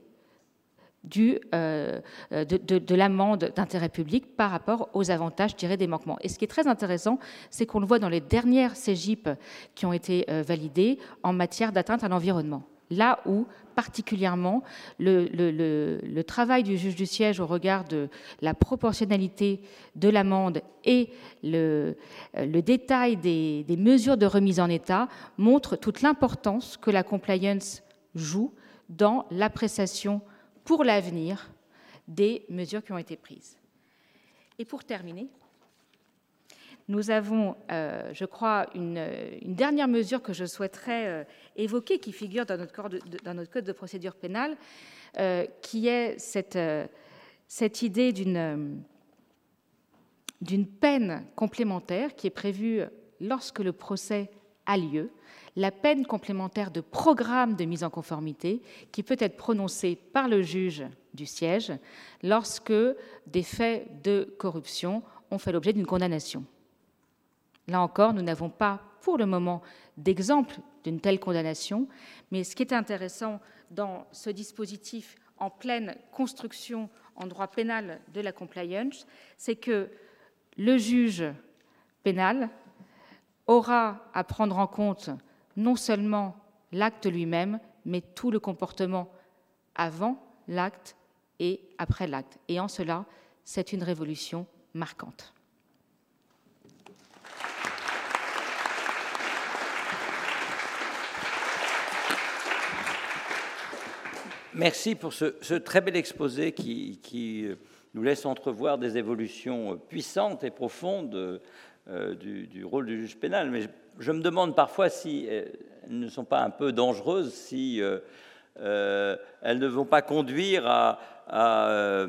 du, euh, de, de, l'amende d'intérêt public par rapport aux avantages tirés des manquements. Et ce qui est très intéressant, c'est qu'on le voit dans les dernières CGIP qui ont été euh, validées en matière d'atteinte à l'environnement. Là où, particulièrement, le, travail du juge du siège au regard de la proportionnalité de l'amende et le, détail des, des mesures de remise en état montre toute l'importance que la compliance joue dans l'appréciation pour l'avenir des mesures qui ont été prises. Et pour terminer, nous avons, euh, je crois, une, dernière mesure que je souhaiterais euh, évoquer, qui figure dans notre, code de, procédure pénale, euh, qui est cette, cette idée d'une d'une peine complémentaire qui est prévue lorsque le procès a lieu, la peine complémentaire de programme de mise en conformité qui peut être prononcée par le juge du siège lorsque des faits de corruption ont fait l'objet d'une condamnation. Là encore, nous n'avons pas pour le moment d'exemple d'une telle condamnation, mais ce qui est intéressant dans ce dispositif en pleine construction en droit pénal de la compliance, c'est que le juge pénal aura à prendre en compte non seulement l'acte lui-même, mais tout le comportement avant l'acte et après l'acte. Et en cela, c'est une révolution marquante. Merci pour ce, très bel exposé qui, euh, nous laisse entrevoir des évolutions puissantes et profondes euh, du, rôle du juge pénal. Mais je, me demande parfois si euh, elles ne sont pas un peu dangereuses, si elles ne vont pas conduire à,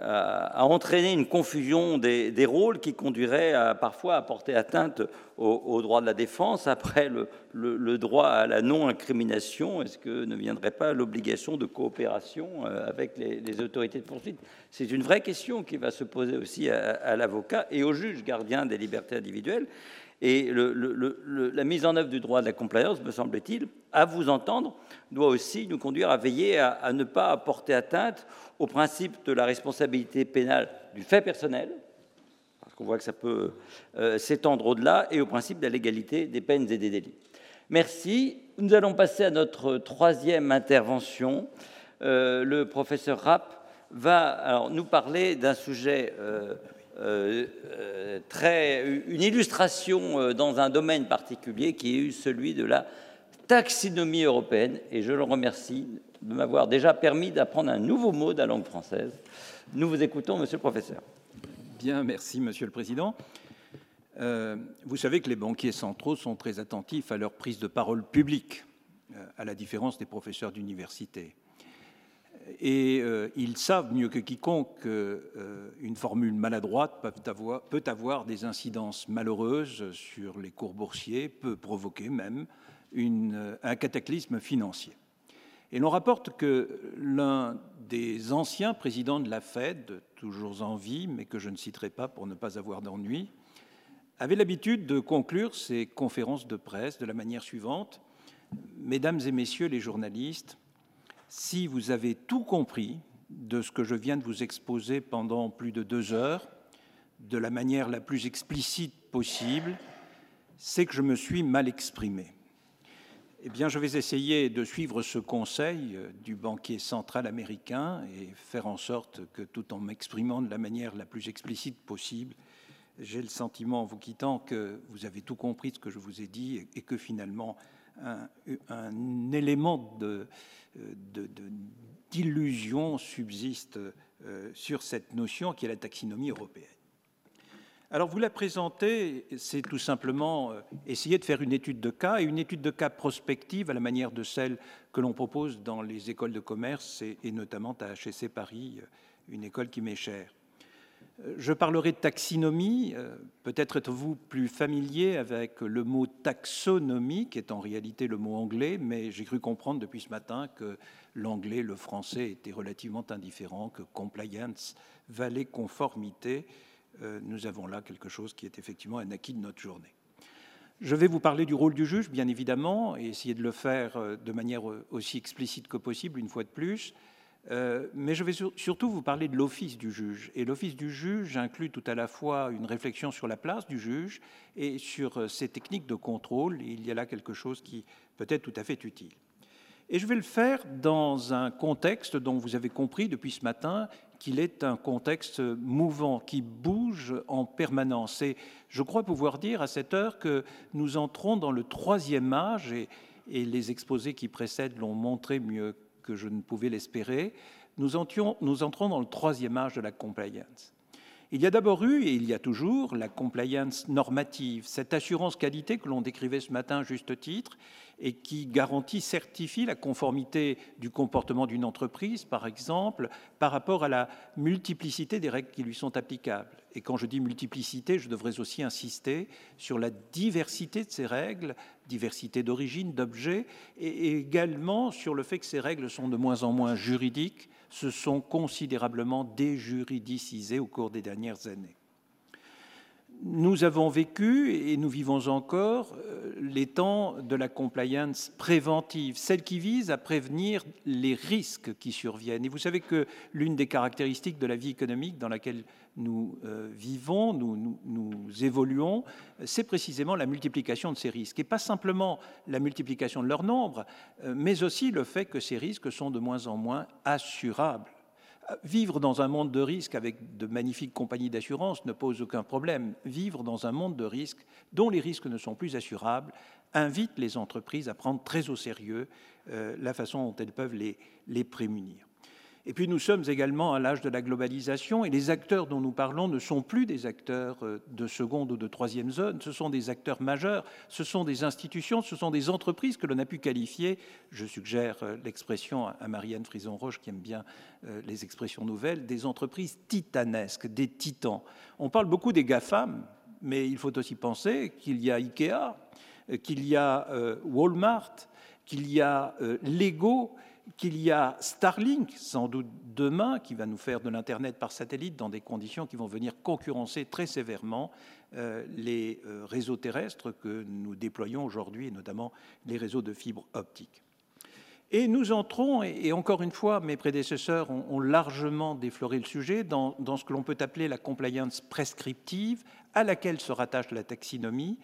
entraîner une confusion des, rôles qui conduirait à, parfois à porter atteinte au, droit de la défense. Après le, droit à la non-incrimination, est-ce que ne viendrait pas l'obligation de coopération euh, avec les, autorités de poursuite? C'est une vraie question qui va se poser aussi à, l'avocat et au juge gardien des libertés individuelles. Et la mise en œuvre du droit de la compliance, me semble-t-il, à vous entendre, doit aussi nous conduire à veiller à, ne pas porter atteinte au principe de la responsabilité pénale du fait personnel, parce qu'on voit que ça peut euh, s'étendre au-delà, et au principe de légalité des peines et des délits. Merci. Nous allons passer à notre troisième intervention. Euh, le professeur Rapp va alors, nous parler d'un sujet euh, très, une illustration dans un domaine particulier qui est celui de la taxinomie européenne. Et je le remercie de m'avoir déjà permis d'apprendre un nouveau mot de la langue française. Nous vous écoutons, monsieur le professeur. Bien, merci, monsieur le président. Euh, vous savez que les banquiers centraux sont très attentifs à leur prise de parole publique, euh, à la différence des professeurs d'université. Et euh, ils savent mieux que quiconque qu'une formule maladroite peut avoir, des incidences malheureuses sur les cours boursiers, peut provoquer même une, un cataclysme financier. Et l'on rapporte que l'un des anciens présidents de la Fed, toujours en vie, mais que je ne citerai pas pour ne pas avoir d'ennui, avait l'habitude de conclure ses conférences de presse de la manière suivante Mesdames et messieurs les journalistes, si vous avez tout compris de ce que je viens de vous exposer pendant plus de deux heures, de la manière la plus explicite possible, c'est que je me suis mal exprimé. Eh bien, je vais essayer de suivre ce conseil euh, du banquier central américain et faire en sorte que, tout en m'exprimant de la manière la plus explicite possible, j'ai le sentiment, en vous quittant, que vous avez tout compris de ce que je vous ai dit et que finalement, un, élément d'illusion de, subsiste euh, sur cette notion qui est la taxinomie européenne. Alors vous la présentez, c'est tout simplement euh, essayer de faire une étude de cas, et une étude de cas prospective à la manière de celle que l'on propose dans les écoles de commerce, et, notamment à HEC Paris, euh, une école qui m'est chère. Euh, je parlerai de taxinomie, peut-être êtes-vous plus familier avec le mot taxonomie, qui est en réalité le mot anglais, mais j'ai cru comprendre depuis ce matin que l'anglais, le français étaient relativement indifférents, que compliance valait conformité, euh, nous avons là quelque chose qui est effectivement un acquis de notre journée. Je vais vous parler du rôle du juge, bien évidemment, et essayer de le faire euh, de manière euh, aussi explicite que possible, une fois de plus. Mais je vais surtout vous parler de l'office du juge. Et l'office du juge inclut tout à la fois une réflexion sur la place du juge et sur ses techniques de contrôle. il y a là quelque chose qui peut être tout à fait utile. Et je vais le faire dans un contexte dont vous avez compris depuis ce matin qu'il est un contexte mouvant, qui bouge en permanence. Et je crois pouvoir dire à cette heure que nous entrons dans le troisième âge, et, les exposés qui précèdent l'ont montré mieux que je ne pouvais l'espérer, nous, nous entrons dans le troisième âge de la compliance. Il y a d'abord eu, et il y a toujours, la compliance normative, cette assurance qualité que l'on décrivait ce matin à juste titre, et qui garantit, certifie la conformité du comportement d'une entreprise, par exemple, par rapport à la multiplicité des règles qui lui sont applicables. Et quand je dis multiplicité, je devrais aussi insister sur la diversité de ces règles, diversité d'origine, d'objets, et également sur le fait que ces règles sont de moins en moins juridiques, se sont considérablement déjuridicisées au cours des dernières années. Nous avons vécu et nous vivons encore euh, les temps de la compliance préventive, celle qui vise à prévenir les risques qui surviennent. Et vous savez que l'une des caractéristiques de la vie économique dans laquelle nous euh, vivons, nous, évoluons, c'est précisément la multiplication de ces risques. Et pas simplement la multiplication de leur nombre, euh, mais aussi le fait que ces risques sont de moins en moins assurables. Vivre dans un monde de risques avec de magnifiques compagnies d'assurance ne pose aucun problème. Vivre dans un monde de risques dont les risques ne sont plus assurables invite les entreprises à prendre très au sérieux euh, la façon dont elles peuvent les prémunir. Et puis nous sommes également à l'âge de la globalisation et les acteurs dont nous parlons ne sont plus des acteurs euh, de seconde ou de troisième zone, ce sont des acteurs majeurs, ce sont des institutions, ce sont des entreprises que l'on a pu qualifier, je suggère euh, l'expression à Marianne Frison-Roche qui aime bien euh, les expressions nouvelles, des entreprises titanesques, des titans. On parle beaucoup des GAFAM, mais il faut aussi penser qu'il y a IKEA, qu'il y a Walmart, qu'il y a Lego, qu'il y a Starlink, sans doute demain, qui va nous faire de l'Internet par satellite dans des conditions qui vont venir concurrencer très sévèrement euh, les euh, réseaux terrestres que nous déployons aujourd'hui, et notamment les réseaux de fibres optiques. Et nous entrons, et, encore une fois, mes prédécesseurs ont, largement défloré le sujet, dans, dans ce que l'on peut appeler la compliance prescriptive, à laquelle se rattache la taxinomie,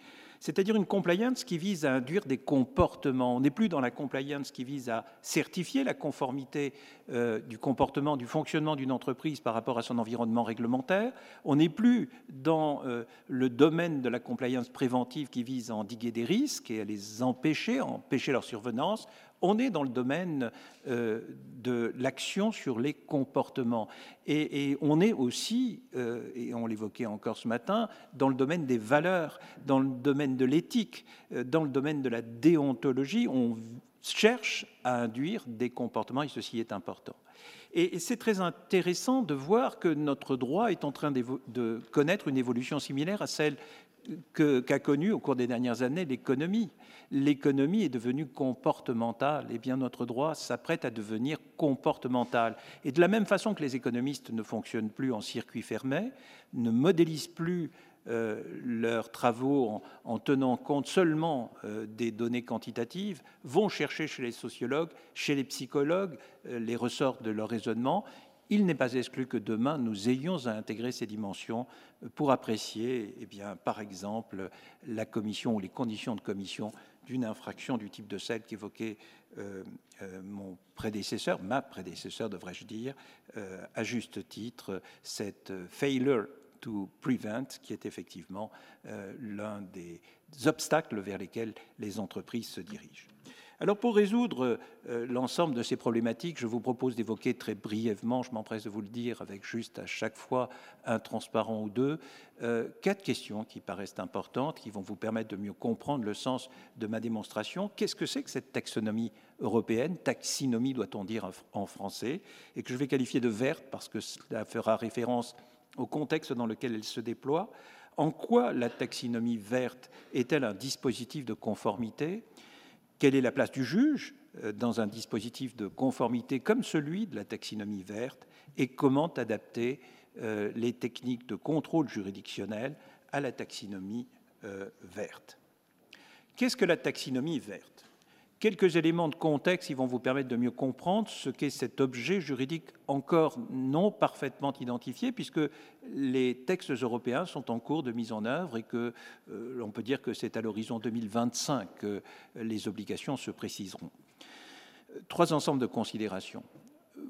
c'est-à-dire une compliance qui vise à induire des comportements. On n'est plus dans la compliance qui vise à certifier la conformité euh, du comportement, du fonctionnement d'une entreprise par rapport à son environnement réglementaire. On n'est plus dans euh, le domaine de la compliance préventive qui vise à endiguer des risques et à les empêcher, à empêcher leur survenance on est dans le domaine euh, de l'action sur les comportements. Et, on est aussi, euh, et on l'évoquait encore ce matin, dans le domaine des valeurs, dans le domaine de l'éthique, euh, dans le domaine de la déontologie. On cherche à induire des comportements, et ceci est important. Et c'est très intéressant de voir que notre droit est en train de connaître une évolution similaire à celle qu'a connue au cours des dernières années l'économie l'économie est devenue comportementale, et bien notre droit s'apprête à devenir comportemental. Et de la même façon que les économistes ne fonctionnent plus en circuit fermé, ne modélisent plus euh, leurs travaux en, tenant compte seulement euh, des données quantitatives, vont chercher chez les sociologues, chez les psychologues, euh, les ressorts de leur raisonnement. Il n'est pas exclu que demain nous ayons à intégrer ces dimensions pour apprécier, eh bien, par exemple, la commission ou les conditions de commission d'une infraction du type de celle qu'évoquait euh, euh, mon prédécesseur, ma prédécesseur devrais-je dire, euh, à juste titre, cette failure to prevent, qui est effectivement l'un des obstacles vers lesquels les entreprises se dirigent. Alors pour résoudre euh, l'ensemble de ces problématiques, je vous propose d'évoquer très brièvement, je m'empresse de vous le dire, avec juste à chaque fois un transparent ou deux, euh, quatre questions qui paraissent importantes, qui vont vous permettre de mieux comprendre le sens de ma démonstration. Qu'est-ce que c'est que cette taxonomie européenne? Taxinomie doit-on dire en français? Et que je vais qualifier de verte parce que cela fera référence au contexte dans lequel elle se déploie. En quoi la taxinomie verte est-elle un dispositif de conformité? Quelle est la place du juge euh, dans un dispositif de conformité comme celui de la taxinomie verte et comment adapter euh, les techniques de contrôle juridictionnel à la taxinomie euh, verte? Qu'est-ce que la taxinomie verte? Quelques éléments de contexte qui vont vous permettre de mieux comprendre ce qu'est cet objet juridique encore non parfaitement identifié, puisque les textes européens sont en cours de mise en œuvre et que euh, l'on peut dire que c'est à l'horizon 2025 que les obligations se préciseront. Trois ensembles de considérations.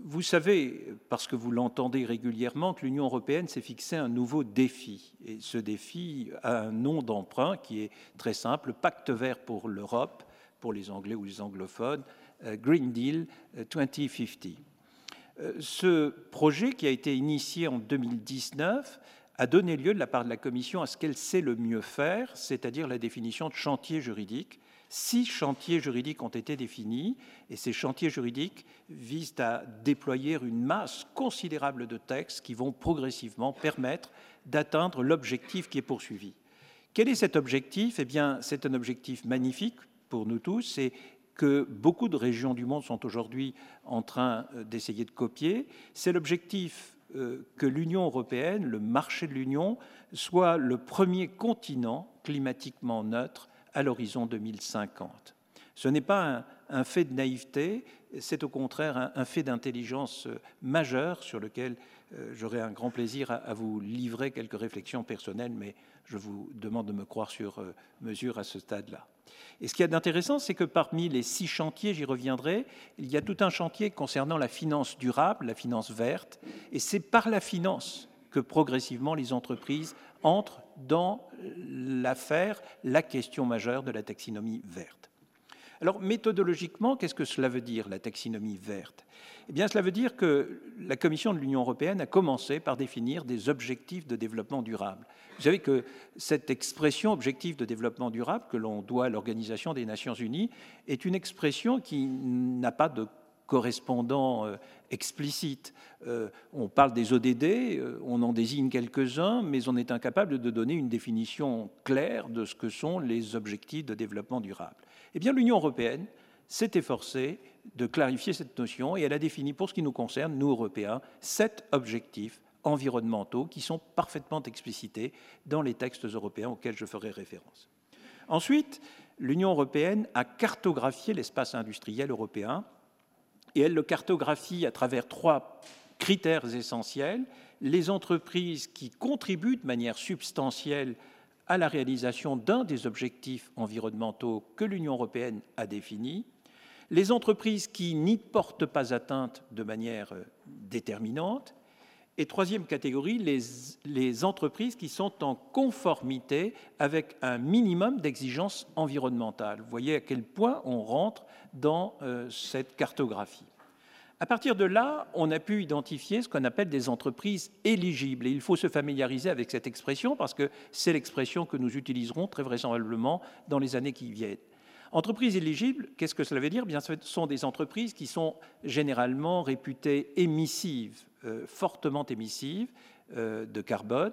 Vous savez, parce que vous l'entendez régulièrement, que l'Union européenne s'est fixé un nouveau défi. Et ce défi a un nom d'emprunt qui est très simple, Pacte vert pour l'Europe pour les Anglais ou les anglophones, euh, Green Deal 2050. Euh, euh, ce projet, qui a été initié en 2019, a donné lieu de la part de la Commission à ce qu'elle sait le mieux faire, c'est-à-dire la définition de chantier juridique. Six chantiers juridiques ont été définis et ces chantiers juridiques visent à déployer une masse considérable de textes qui vont progressivement permettre d'atteindre l'objectif qui est poursuivi. Quel est cet objectif? Eh bien, c'est un objectif magnifique pour nous tous, c'est que beaucoup de régions du monde sont aujourd'hui en train euh, d'essayer de copier. C'est l'objectif euh, que l'Union européenne, le marché de l'Union, soit le premier continent climatiquement neutre à l'horizon 2050. Ce n'est pas un, fait de naïveté, c'est au contraire un, fait d'intelligence majeure sur lequel euh, j'aurai un grand plaisir à, vous livrer quelques réflexions personnelles, mais je vous demande de me croire sur euh, mesure à ce stade-là. Et ce qui est d'intéressant, c'est que parmi les six chantiers, j'y reviendrai, il y a tout un chantier concernant la finance durable, la finance verte, et c'est par la finance que progressivement les entreprises entrent dans l'affaire, la question majeure de la taxinomie verte. Alors méthodologiquement, qu'est-ce que cela veut dire, la taxinomie verte? Eh bien, cela veut dire que la Commission de l'Union européenne a commencé par définir des objectifs de développement durable. Vous savez que cette expression objectif de développement durable que l'on doit à l'Organisation des Nations Unies est une expression qui n'a pas de correspondant euh, explicite. Euh, on parle des ODD, euh, on en désigne quelques-uns, mais on est incapable de donner une définition claire de ce que sont les objectifs de développement durable. Eh bien, l'Union européenne s'est efforcée de clarifier cette notion et elle a défini, pour ce qui nous concerne, nous Européens, sept objectifs environnementaux qui sont parfaitement explicités dans les textes européens auxquels je ferai référence. Ensuite, l'Union européenne a cartographié l'espace industriel européen et elle le cartographie à travers trois critères essentiels. Les entreprises qui contribuent de manière substantielle à la réalisation d'un des objectifs environnementaux que l'Union européenne a définis, les entreprises qui n'y portent pas atteinte de manière euh, déterminante, et troisième catégorie, les, entreprises qui sont en conformité avec un minimum d'exigences environnementales. Vous voyez à quel point on rentre dans euh, cette cartographie. À partir de là, on a pu identifier ce qu'on appelle des entreprises éligibles. Et il faut se familiariser avec cette expression parce que c'est l'expression que nous utiliserons très vraisemblablement dans les années qui viennent. Entreprises éligibles, qu'est-ce que cela veut dire? Bien, ce sont des entreprises qui sont généralement réputées émissives, euh, fortement émissives euh, de carbone,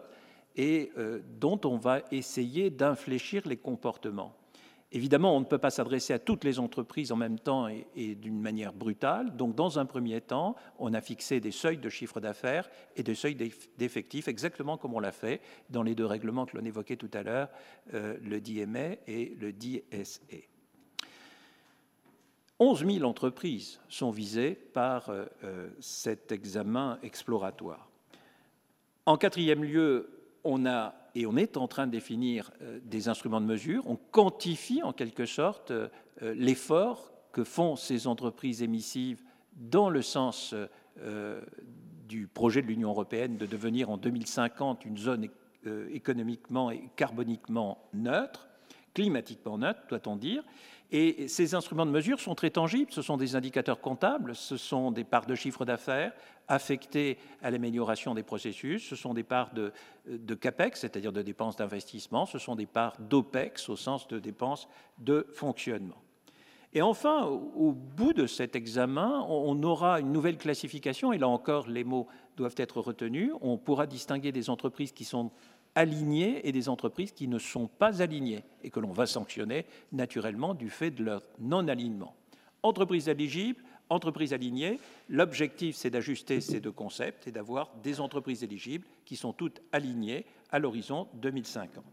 et euh, dont on va essayer d'infléchir les comportements. Évidemment, on ne peut pas s'adresser à toutes les entreprises en même temps et, d'une manière brutale. Donc, dans un premier temps, on a fixé des seuils de chiffre d'affaires et des seuils d'effectifs, exactement comme on l'a fait dans les deux règlements que l'on évoquait tout à l'heure, euh, le DMA et le DSE. 11 000 entreprises sont visées par euh, euh, cet examen exploratoire. En quatrième lieu, on a et on est en train de définir euh, des instruments de mesure, on quantifie en quelque sorte euh, euh, l'effort que font ces entreprises émissives dans le sens du projet de l'Union européenne de devenir en 2050 une zone économiquement et carboniquement neutre, climatiquement neutre, doit-on dire, et ces instruments de mesure sont très tangibles, ce sont des indicateurs comptables, ce sont des parts de chiffre d'affaires affectées à l'amélioration des processus, ce sont des parts de, CAPEX, c'est-à-dire de dépenses d'investissement, ce sont des parts d'OPEX au sens de dépenses de fonctionnement. Et enfin, au bout de cet examen, on aura une nouvelle classification, et là encore, les mots doivent être retenus. On pourra distinguer des entreprises qui sont alignés et des entreprises qui ne sont pas alignées et que l'on va sanctionner naturellement du fait de leur non-alignement. Entreprises éligibles, entreprises alignées, l'objectif c'est d'ajuster ces deux concepts et d'avoir des entreprises éligibles qui sont toutes alignées à l'horizon 2050.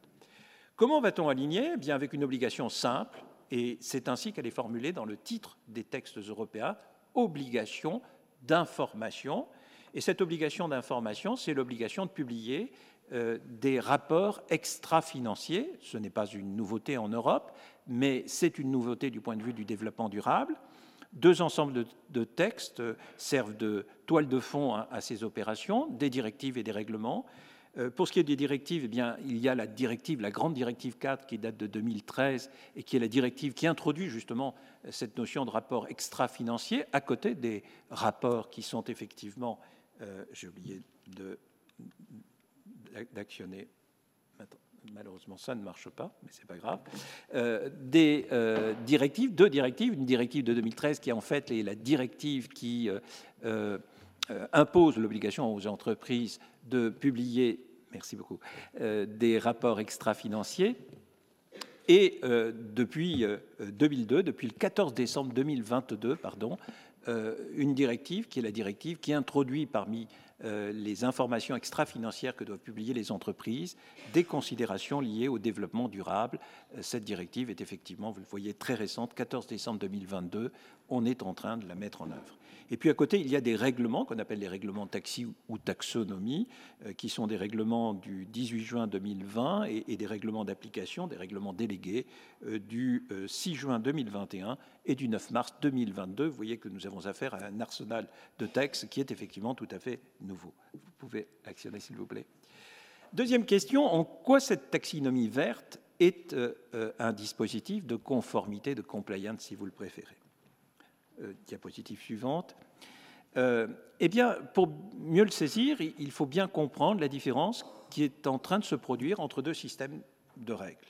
Comment va-t-on aligner? Eh bien Avec une obligation simple, et c'est ainsi qu'elle est formulée dans le titre des textes européens, obligation d'information. Et cette obligation d'information, c'est l'obligation de publier euh, des rapports extra-financiers. Ce n'est pas une nouveauté en Europe, mais c'est une nouveauté du point de vue du développement durable. Deux ensembles de, textes servent de toile de fond à, ces opérations, des directives et des règlements. Euh, pour ce qui est des directives, eh bien, il y a la directive, la grande directive 4 qui date de 2013 et qui est la directive qui introduit justement cette notion de rapport extra-financier à côté des rapports qui sont effectivement, euh, j'ai oublié d'actionner. Malheureusement, ça ne marche pas, mais c'est pas grave. Euh, des euh, directives, deux directives, une directive de 2013 qui est en fait la directive qui euh, impose l'obligation aux entreprises de publier, merci beaucoup, des rapports extra-financiers. Et depuis 2002, depuis le 14 décembre 2022, pardon, une directive qui est la directive qui introduit parmi les informations extra-financières que doivent publier les entreprises, des considérations liées au développement durable. Euh, cette directive est effectivement, vous le voyez, très récente, 14 décembre 2022. On est en train de la mettre en œuvre. Et puis à côté, il y a des règlements qu'on appelle les règlements taxi ou taxonomie, euh, qui sont des règlements du 18 juin 2020 et, des règlements d'application, des règlements délégués euh, du 6 euh, juin 2021 et du 9 mars 2022. Vous voyez que nous avons affaire à un arsenal de textes qui est effectivement tout à fait nouveau. Vous pouvez actionner, s'il vous plaît. Deuxième question, en quoi cette taxinomie verte est un dispositif de conformité, de compliance, si vous le préférez? Euh, diapositive suivante. Euh, eh bien, pour mieux le saisir, il faut bien comprendre la différence qui est en train de se produire entre deux systèmes de règles.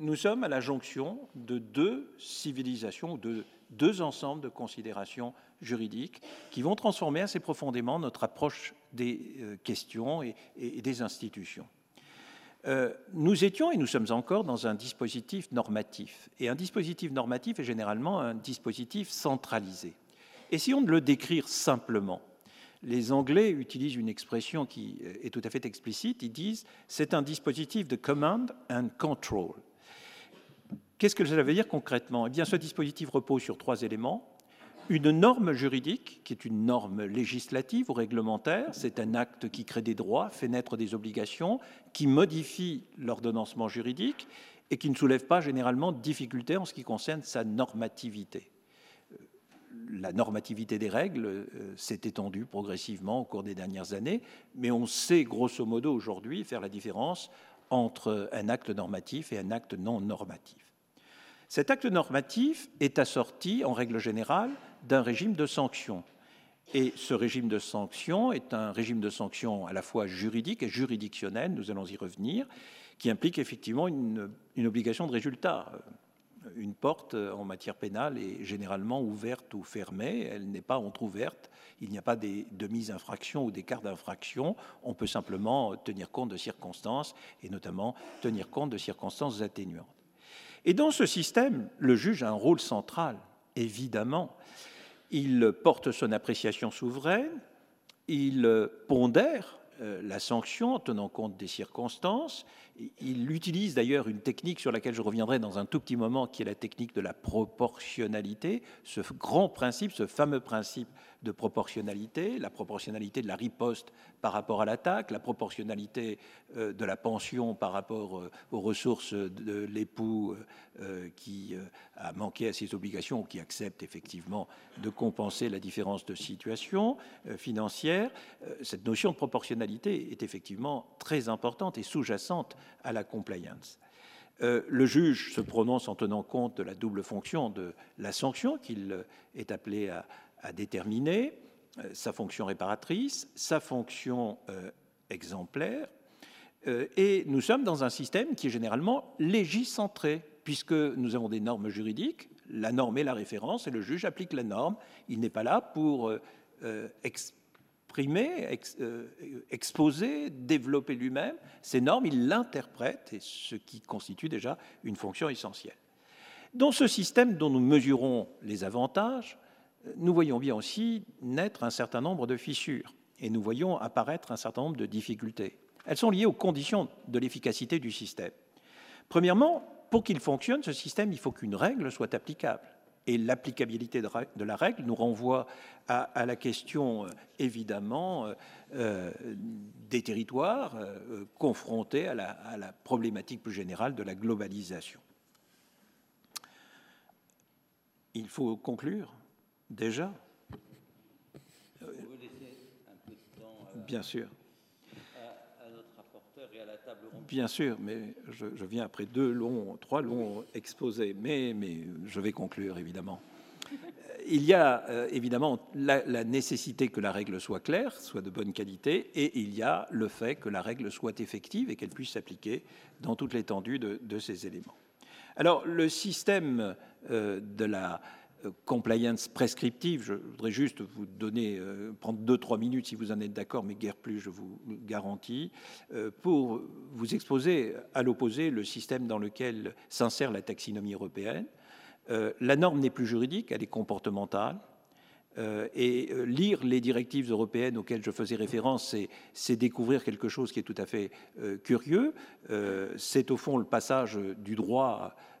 Nous sommes à la jonction de deux civilisations, de deux ensembles de considérations juridiques qui vont transformer assez profondément notre approche des euh, questions et des institutions. Euh, nous étions et nous sommes encore dans un dispositif normatif. Et un dispositif normatif est généralement un dispositif centralisé. Essayons de le décrire simplement. Les Anglais utilisent une expression qui est tout à fait explicite. Ils disent c'est un dispositif de command and control. Qu'est-ce que cela veut dire concrètement? Eh bien, ce dispositif repose sur trois éléments une norme juridique, qui est une norme législative ou réglementaire, c'est un acte qui crée des droits, fait naître des obligations, qui modifie l'ordonnancement juridique et qui ne soulève pas généralement de difficultés en ce qui concerne sa normativité. La normativité des règles euh, s'est étendue progressivement au cours des dernières années, mais on sait grosso modo aujourd'hui faire la différence entre un acte normatif et un acte non normatif. Cet acte normatif est assorti, en règle générale, d'un régime de sanctions. Et ce régime de sanctions est un régime de sanctions à la fois juridique et juridictionnel, nous allons y revenir, qui implique effectivement une, obligation de résultat. Une porte en matière pénale est généralement ouverte ou fermée, elle n'est pas entr'ouverte, il n'y a pas des demi-infractions ou des quarts d'infraction, on peut simplement tenir compte de circonstances et notamment tenir compte de circonstances atténuantes. Et dans ce système, le juge a un rôle central, évidemment. Il porte son appréciation souveraine, il pondère euh, la sanction en tenant compte des circonstances. Il utilise d'ailleurs une technique sur laquelle je reviendrai dans un tout petit moment, qui est la technique de la proportionnalité, ce grand principe, ce fameux principe de proportionnalité, la proportionnalité de la riposte par rapport à l'attaque, la proportionnalité euh, de la pension par rapport euh, aux ressources de l'époux euh, qui a manqué à ses obligations ou qui accepte effectivement de compenser la différence de situation financière. Cette notion de proportionnalité est effectivement très importante et sous-jacente à la compliance. le juge se prononce en tenant compte de la double fonction de la sanction qu'il est appelé à, déterminer euh, sa fonction réparatrice, sa fonction euh, exemplaire, euh, et nous sommes dans un système qui est généralement légicentré, puisque nous avons des normes juridiques, la norme est la référence, et le juge applique la norme. Il n'est pas là pour exprimer, exposer, développer lui-même ces normes, il l'interprète, et ce qui constitue déjà une fonction essentielle. Dans ce système dont nous mesurons les avantages, nous voyons bien aussi naître un certain nombre de fissures et nous voyons apparaître un certain nombre de difficultés. Elles sont liées aux conditions de l'efficacité du système. Premièrement, pour qu'il fonctionne, ce système, il faut qu'une règle soit applicable. Et l'applicabilité de la règle nous renvoie à, la question, euh, évidemment, euh, euh, des territoires confrontés à la, à la problématique plus générale de la globalisation. Il faut conclure. Déjà? Bien sûr. À, notre rapporteur et Bien sûr, mais je, viens après deux longs, trois longs exposés, mais, mais je vais conclure évidemment. Euh, il y a euh, évidemment la, nécessité que la règle soit claire, soit de bonne qualité, et il y a le fait que la règle soit effective et qu'elle puisse s'appliquer dans toute l'étendue de, ces éléments. Alors, le système de la euh, compliance prescriptive. Je voudrais juste vous donner, euh, prendre deux, trois minutes si vous en êtes d'accord, mais guère plus, je vous garantis, euh, pour vous exposer à l'opposé le système dans lequel s'insère la taxinomie européenne. la norme n'est plus juridique, elle est comportementale. et lire les directives européennes auxquelles je faisais référence, c'est découvrir quelque chose qui est tout à fait curieux. c'est au fond le passage du droit euh,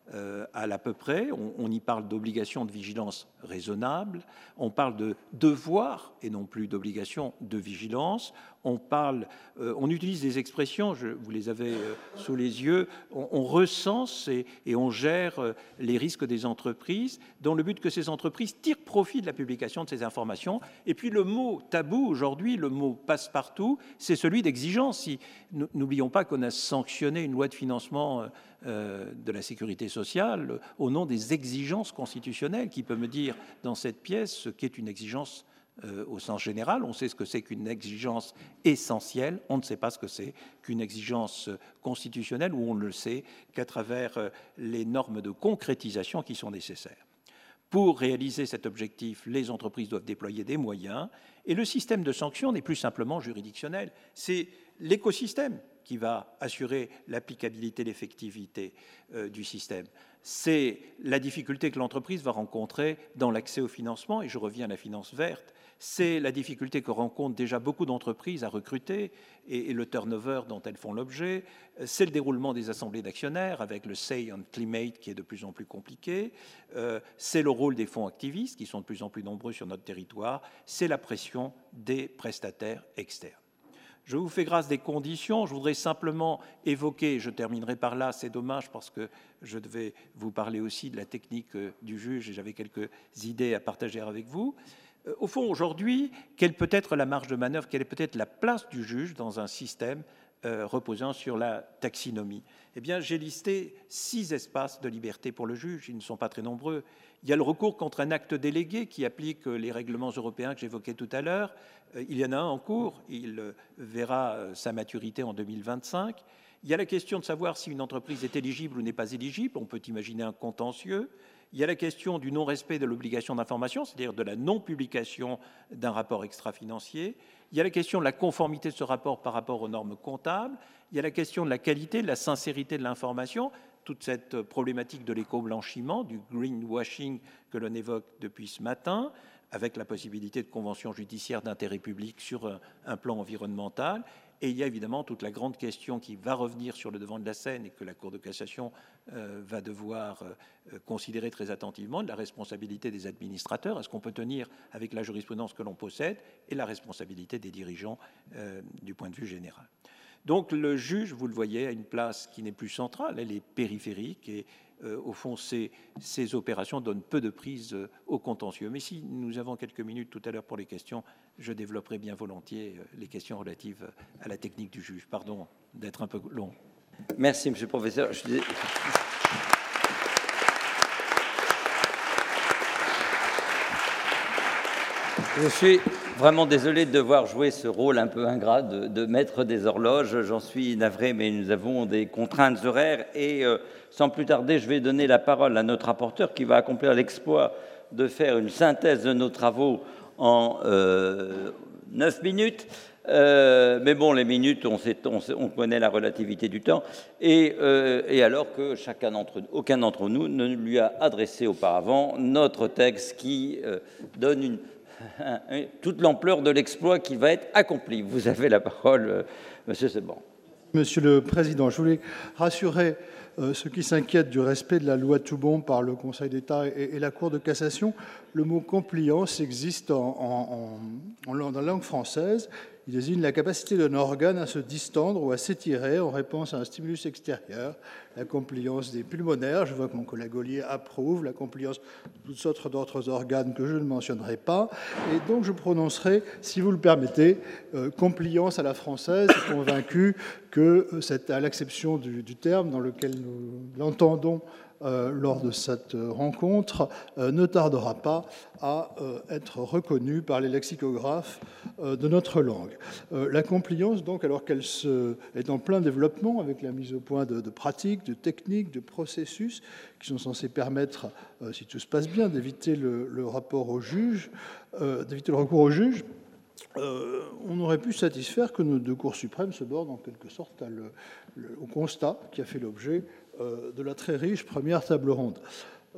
à l'à peu près. On, y parle d'obligation de vigilance raisonnable, on parle de devoir et non plus d'obligation de vigilance. On parle, euh, on utilise des expressions, je, vous les avez euh, sous les yeux, on, recense et, on gère les risques des entreprises dans le but que ces entreprises tirent profit de la publication de ces informations. Et puis le mot tabou aujourd'hui, le mot passe-partout, c'est celui d'exigence. Si, N'oublions pas qu'on a sanctionné une loi de financement euh, de la sécurité sociale au nom des exigences constitutionnelles. Qui peut me dire dans cette pièce ce qu'est une exigence euh, au sens général On sait ce que c'est qu'une exigence essentielle, on ne sait pas ce que c'est qu'une exigence constitutionnelle, ou on ne le sait qu'à travers euh, les normes de concrétisation qui sont nécessaires. Pour réaliser cet objectif, les entreprises doivent déployer des moyens, et le système de sanctions n'est plus simplement juridictionnel, c'est l'écosystème qui va assurer l'applicabilité, l'effectivité euh, du système. C'est la difficulté que l'entreprise va rencontrer dans l'accès au financement, et je reviens à la finance verte, c'est la difficulté que rencontrent déjà beaucoup d'entreprises à recruter et, le turnover dont elles font l'objet. C'est le déroulement des assemblées d'actionnaires avec le Say on Climate qui est de plus en plus compliqué. Euh, c'est le rôle des fonds activistes qui sont de plus en plus nombreux sur notre territoire. C'est la pression des prestataires externes. Je vous fais grâce des conditions. Je voudrais simplement évoquer, je terminerai par là, c'est dommage parce que je devais vous parler aussi de la technique euh, du juge et j'avais quelques idées à partager avec vous. Euh, au fond, aujourd'hui, quelle peut être la marge de manœuvre, quelle est peut-être la place du juge dans un système euh, reposant sur la taxinomie Eh bien, j'ai listé six espaces de liberté pour le juge. Ils ne sont pas très nombreux. Il y a le recours contre un acte délégué qui applique les règlements européens que j'évoquais tout à l'heure. Euh, il y en a un en cours, il euh, verra euh, sa maturité en 2025. Il y a la question de savoir si une entreprise est éligible ou n'est pas éligible, on peut imaginer un contentieux. Il y a la question du non-respect de l'obligation d'information, c'est-à-dire de la non-publication d'un rapport extra-financier. Il y a la question de la conformité de ce rapport par rapport aux normes comptables. Il y a la question de la qualité, de la sincérité de l'information toute cette problématique de l'éco-blanchiment, du greenwashing que l'on évoque depuis ce matin, avec la possibilité de conventions judiciaires d'intérêt public sur un, plan environnemental. Et il y a évidemment toute la grande question qui va revenir sur le devant de la scène et que la Cour de cassation euh, va devoir euh, considérer très attentivement, la responsabilité des administrateurs. Est-ce qu'on peut tenir avec la jurisprudence que l'on possède et la responsabilité des dirigeants euh, du point de vue général donc le juge, vous le voyez, a une place qui n'est plus centrale, elle est périphérique et euh, au fond, ces, opérations donnent peu de prise euh, au contentieux. Mais si nous avons quelques minutes tout à l'heure pour les questions, je développerai bien volontiers euh, les questions relatives à la technique du juge. Pardon d'être un peu long. Merci, Monsieur le Professeur. Je suis vraiment désolé de devoir jouer ce rôle un peu ingrat de, maître des horloges. J'en suis navré, mais nous avons des contraintes horaires. Et euh, sans plus tarder, je vais donner la parole à notre rapporteur qui va accomplir l'exploit de faire une synthèse de nos travaux en euh, neuf minutes. Euh, mais bon, les minutes, on, on, connaît la relativité du temps. Et, et alors que chacun aucun d'entre nous ne lui a adressé auparavant notre texte qui donne une toute l'ampleur de l'exploit qui va être accompli. Vous avez la parole, euh, Monsieur Seban. Monsieur le Président, je voulais rassurer euh, ceux qui s'inquiètent du respect de la loi Toubon par le Conseil d'État et, la Cour de cassation. Le mot compliance existe en, dans la langue française. Il désigne la capacité d'un organe à se distendre ou à s'étirer en réponse à un stimulus extérieur. La compliance des pulmonaires, je vois que mon collègue Ollier approuve, la compliance de toutes sortes d'autres organes que je ne mentionnerai pas. Et donc je prononcerai, si vous le permettez, euh, compliance à la française, convaincu que euh, c'est à l'acception du, terme dans lequel nous l'entendons lors de cette rencontre euh, ne tardera pas à euh, être reconnue par les lexicographes de notre langue. La compliance, donc, alors qu'elle est en plein développement avec la mise au point de, pratiques, de techniques, de processus qui sont censés permettre, si tout se passe bien, d'éviter le, rapport au juge, d'éviter le recours au juge, on aurait pu satisfaire que nos deux cours suprêmes se bordent en quelque sorte au constat qui a fait l'objet euh, de la très riche première table ronde.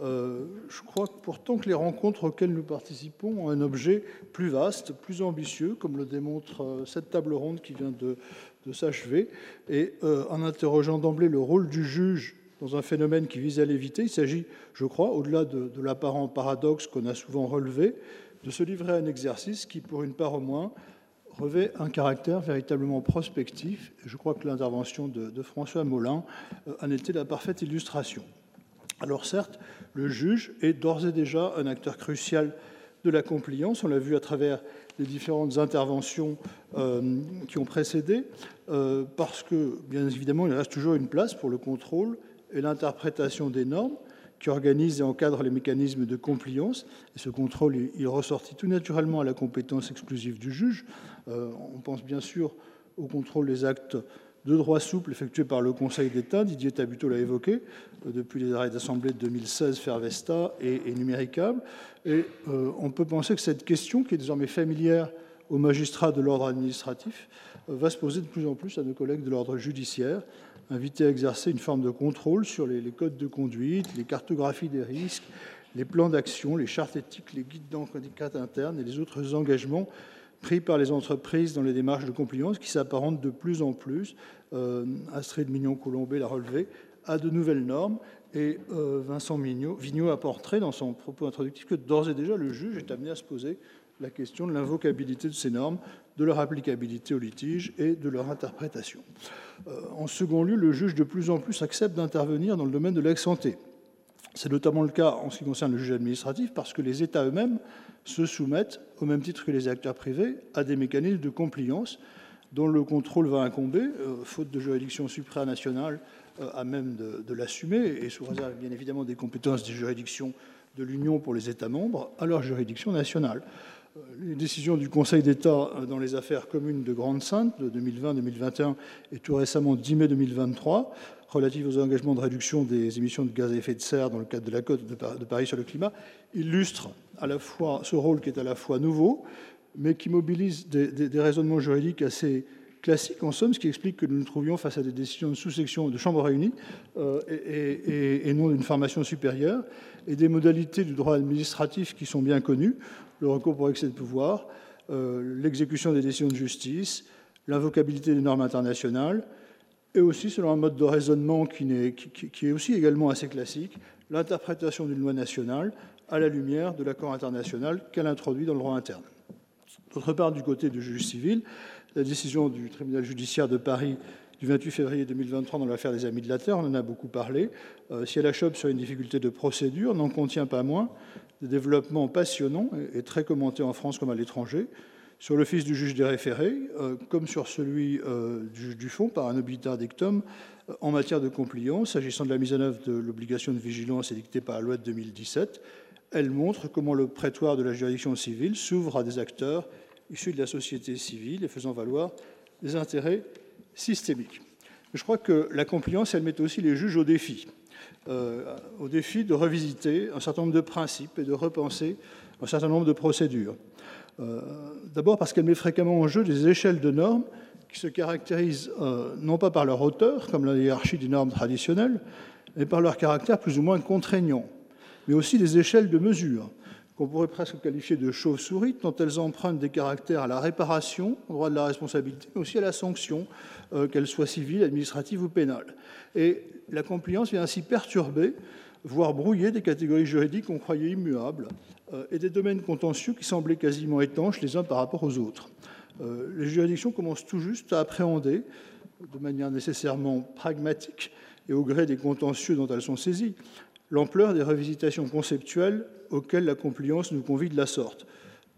Euh, je crois pourtant que les rencontres auxquelles nous participons ont un objet plus vaste, plus ambitieux, comme le démontre euh, cette table ronde qui vient de, s'achever. Et euh, en interrogeant d'emblée le rôle du juge dans un phénomène qui vise à l'éviter, il s'agit, je crois, au-delà de, de l'apparent paradoxe qu'on a souvent relevé, de se livrer à un exercice qui, pour une part au moins, revêt un caractère véritablement prospectif. Je crois que l'intervention de, François Molin euh, en était la parfaite illustration. Alors certes, le juge est d'ores et déjà un acteur crucial de la compliance. On l'a vu à travers les différentes interventions euh, qui ont précédé, euh, parce que, bien évidemment, il reste toujours une place pour le contrôle et l'interprétation des normes qui organise et encadre les mécanismes de compliance. Et ce contrôle, il ressortit tout naturellement à la compétence exclusive du juge. Euh, on pense bien sûr au contrôle des actes de droit souple effectués par le Conseil d'État. Didier Tabuteau l'a évoqué euh, depuis les arrêts d'Assemblée de 2016, Fervesta et, et Numéricable. Et euh, on peut penser que cette question, qui est désormais familière aux magistrats de l'ordre administratif, va se poser de plus en plus à nos collègues de l'ordre judiciaire invité à exercer une forme de contrôle sur les, codes de conduite, les cartographies des risques, les plans d'action, les chartes éthiques, les guides d'enquête interne et les autres engagements pris par les entreprises dans les démarches de compliance qui s'apparentent de plus en plus, euh, Astrid Mignon-Colombet l'a relevé, à de nouvelles normes. Et euh, Vincent Vigneault apporterait dans son propos introductif que d'ores et déjà le juge est amené à se poser la question de l'invocabilité de ces normes, de leur applicabilité au litige et de leur interprétation. Euh, en second lieu, le juge de plus en plus accepte d'intervenir dans le domaine de l'ex-santé. C'est notamment le cas en ce qui concerne le juge administratif parce que les États eux-mêmes se soumettent, au même titre que les acteurs privés, à des mécanismes de compliance dont le contrôle va incomber, euh, faute de juridiction supranationale euh, à même de, l'assumer, et sous réserve bien évidemment des compétences des juridictions de l'Union pour les États membres, à leur juridiction nationale. Les décisions du Conseil d'État dans les affaires communes de Grande-Sainte de 2020-2021 et tout récemment 10 mai 2023 relatives aux engagements de réduction des émissions de gaz à effet de serre dans le cadre de la Côte de Paris sur le climat illustrent à la fois ce rôle qui est à la fois nouveau, mais qui mobilise des, raisonnements juridiques assez classiques, en somme, ce qui explique que nous nous trouvions face à des décisions de sous-section de chambres réunies euh, et, non d'une formation supérieure, et des modalités du droit administratif qui sont bien connues, le recours pour excès de pouvoir, euh, l'exécution des décisions de justice, l'invocabilité des normes internationales, et aussi, selon un mode de raisonnement qui, est, aussi également assez classique, l'interprétation d'une loi nationale à la lumière de l'accord international qu'elle introduit dans le droit interne. D'autre part, du côté du juge civil, la décision du tribunal judiciaire de Paris du 28 février 2023 dans l'affaire des Amis de la Terre, on en a beaucoup parlé, euh, si elle achoppe sur une difficulté de procédure, n'en contient pas moins des développements passionnants et très commentés en France comme à l'étranger, sur l'office du juge des référés, euh, comme sur celui euh, du juge du fond, par un obiter dictum, euh, en matière de compliance, s'agissant de la mise en œuvre de l'obligation de vigilance édictée par la loi de 2017. Elle montre comment le prétoire de la juridiction civile s'ouvre à des acteurs issus de la société civile et faisant valoir des intérêts systémiques. Je crois que la compliance, elle met aussi les juges au défi. Euh, au défi de revisiter un certain nombre de principes et de repenser un certain nombre de procédures. Euh, d'abord parce qu'elle met fréquemment en jeu des échelles de normes qui se caractérisent euh, non pas par leur hauteur, comme la hiérarchie des normes traditionnelles, mais par leur caractère plus ou moins contraignant, mais aussi des échelles de mesure qu'on pourrait presque qualifier de chauve-souris, dont elles empruntent des caractères à la réparation, au droit de la responsabilité, mais aussi à la sanction, qu'elle soit civile, administrative ou pénale. Et la compliance vient ainsi perturber, voire brouiller des catégories juridiques qu'on croyait immuables euh, et des domaines contentieux qui semblaient quasiment étanches les uns par rapport aux autres. Euh, les juridictions commencent tout juste à appréhender, de manière nécessairement pragmatique et au gré des contentieux dont elles sont saisies, l'ampleur des revisitations conceptuelles auxquelles la compliance nous convie de la sorte.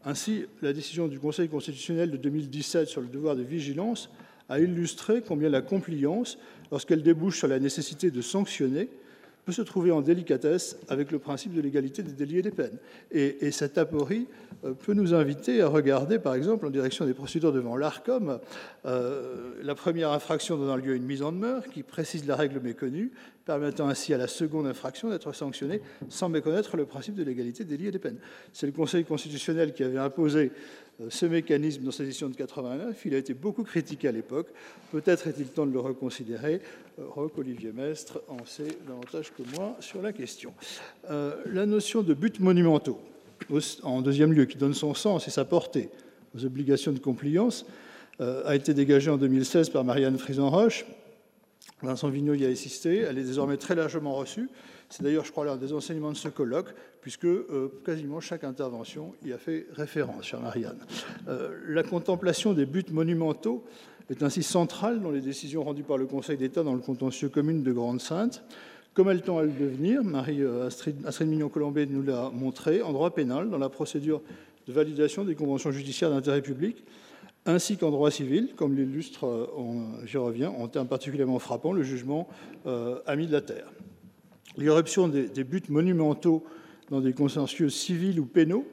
Ainsi, la décision du Conseil constitutionnel de 2017 sur le devoir de vigilance a illustré combien la compliance lorsqu'elle débouche sur la nécessité de sanctionner, peut se trouver en délicatesse avec le principe de l'égalité des délits et des peines. Et, cette aporie euh, peut nous inviter à regarder, par exemple, en direction des procédures devant l'ARCOM, euh, la première infraction donnant lieu à une mise en demeure qui précise la règle méconnue permettant ainsi à la seconde infraction d'être sanctionnée sans méconnaître le principe de l'égalité des délits et des peines. C'est le Conseil constitutionnel qui avait imposé euh, ce mécanisme dans sa décision de 89. Il a été beaucoup critiqué à l'époque. Peut-être est-il temps de le reconsidérer. Euh, Roch Olivier Mestre en sait davantage que moi sur la question. Euh, la notion de buts monumentaux, en deuxième lieu, qui donne son sens et sa portée aux obligations de compliance, a été dégagée en 2016 par Marianne Frison-Roche. Vincent Vignot y a assisté. Elle est désormais très largement reçue. C'est d'ailleurs, je crois, l'un des enseignements de ce colloque, puisque euh, quasiment chaque intervention y a fait référence, chère Marianne. Euh, la contemplation des buts monumentaux est ainsi centrale dans les décisions rendues par le Conseil d'État dans le contentieux commune de Grande-Sainte. Comme elle tend à le devenir, Marie-Astrid euh, Mignon-Colombet nous l'a montré, en droit pénal, dans la procédure de validation des conventions judiciaires d'intérêt public, ainsi qu'en droit civil, comme l'illustre, j'y reviens, en termes particulièrement frappants, le jugement ami de la terre. L'irruption des, buts monumentaux dans des consensus civils ou pénaux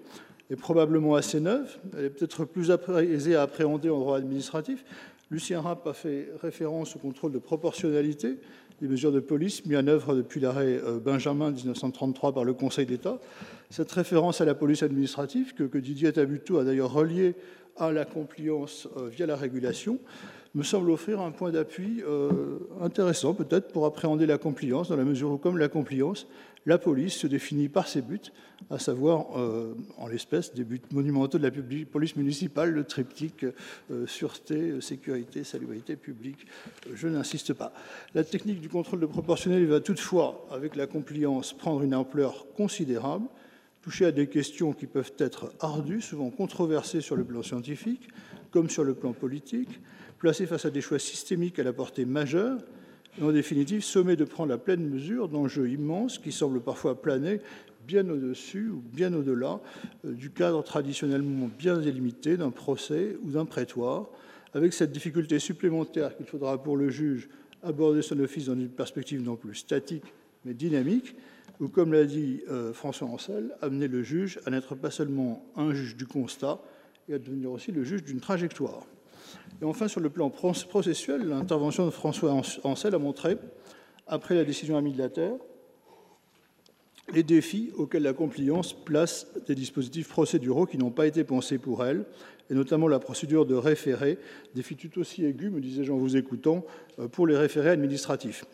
est probablement assez neuve. Elle est peut-être plus aisée à appréhender en droit administratif. Lucien Rapp a fait référence au contrôle de proportionnalité des mesures de police mis en œuvre depuis l'arrêt euh, Benjamin 1933 par le Conseil d'État. Cette référence à la police administrative, que, Didier Tabuteau a d'ailleurs reliée à la compliance euh, via la régulation, me semble offrir un point d'appui euh, intéressant peut-être pour appréhender la compliance, dans la mesure où, comme la compliance, la police se définit par ses buts, à savoir, euh, en l'espèce, des buts monumentaux de la police municipale, le triptyque sûreté, sécurité, salubrité publique. Je n'insiste pas. La technique du contrôle de proportionnel va toutefois, avec la compliance, prendre une ampleur considérable, toucher à des questions qui peuvent être ardues, souvent controversées sur le plan scientifique comme sur le plan politique, placé face à des choix systémiques à la portée majeure, et en définitive sommé de prendre la pleine mesure d'enjeux immenses qui semblent parfois planer bien au-dessus ou bien au-delà euh, du cadre traditionnellement bien délimité d'un procès ou d'un prétoire, avec cette difficulté supplémentaire qu'il faudra pour le juge aborder son office dans une perspective non plus statique mais dynamique, ou comme l'a dit euh, François Ancel, amener le juge à n'être pas seulement un juge du constat, et à devenir aussi le juge d'une trajectoire. Et enfin, sur le plan processuel, l'intervention de François Ancel a montré, après la décision amie de les défis auxquels la compliance place des dispositifs procéduraux qui n'ont pas été pensés pour elle, et notamment la procédure de référé, défi tout aussi aigu, me disais-je en vous écoutant, euh, pour les référés administratifs.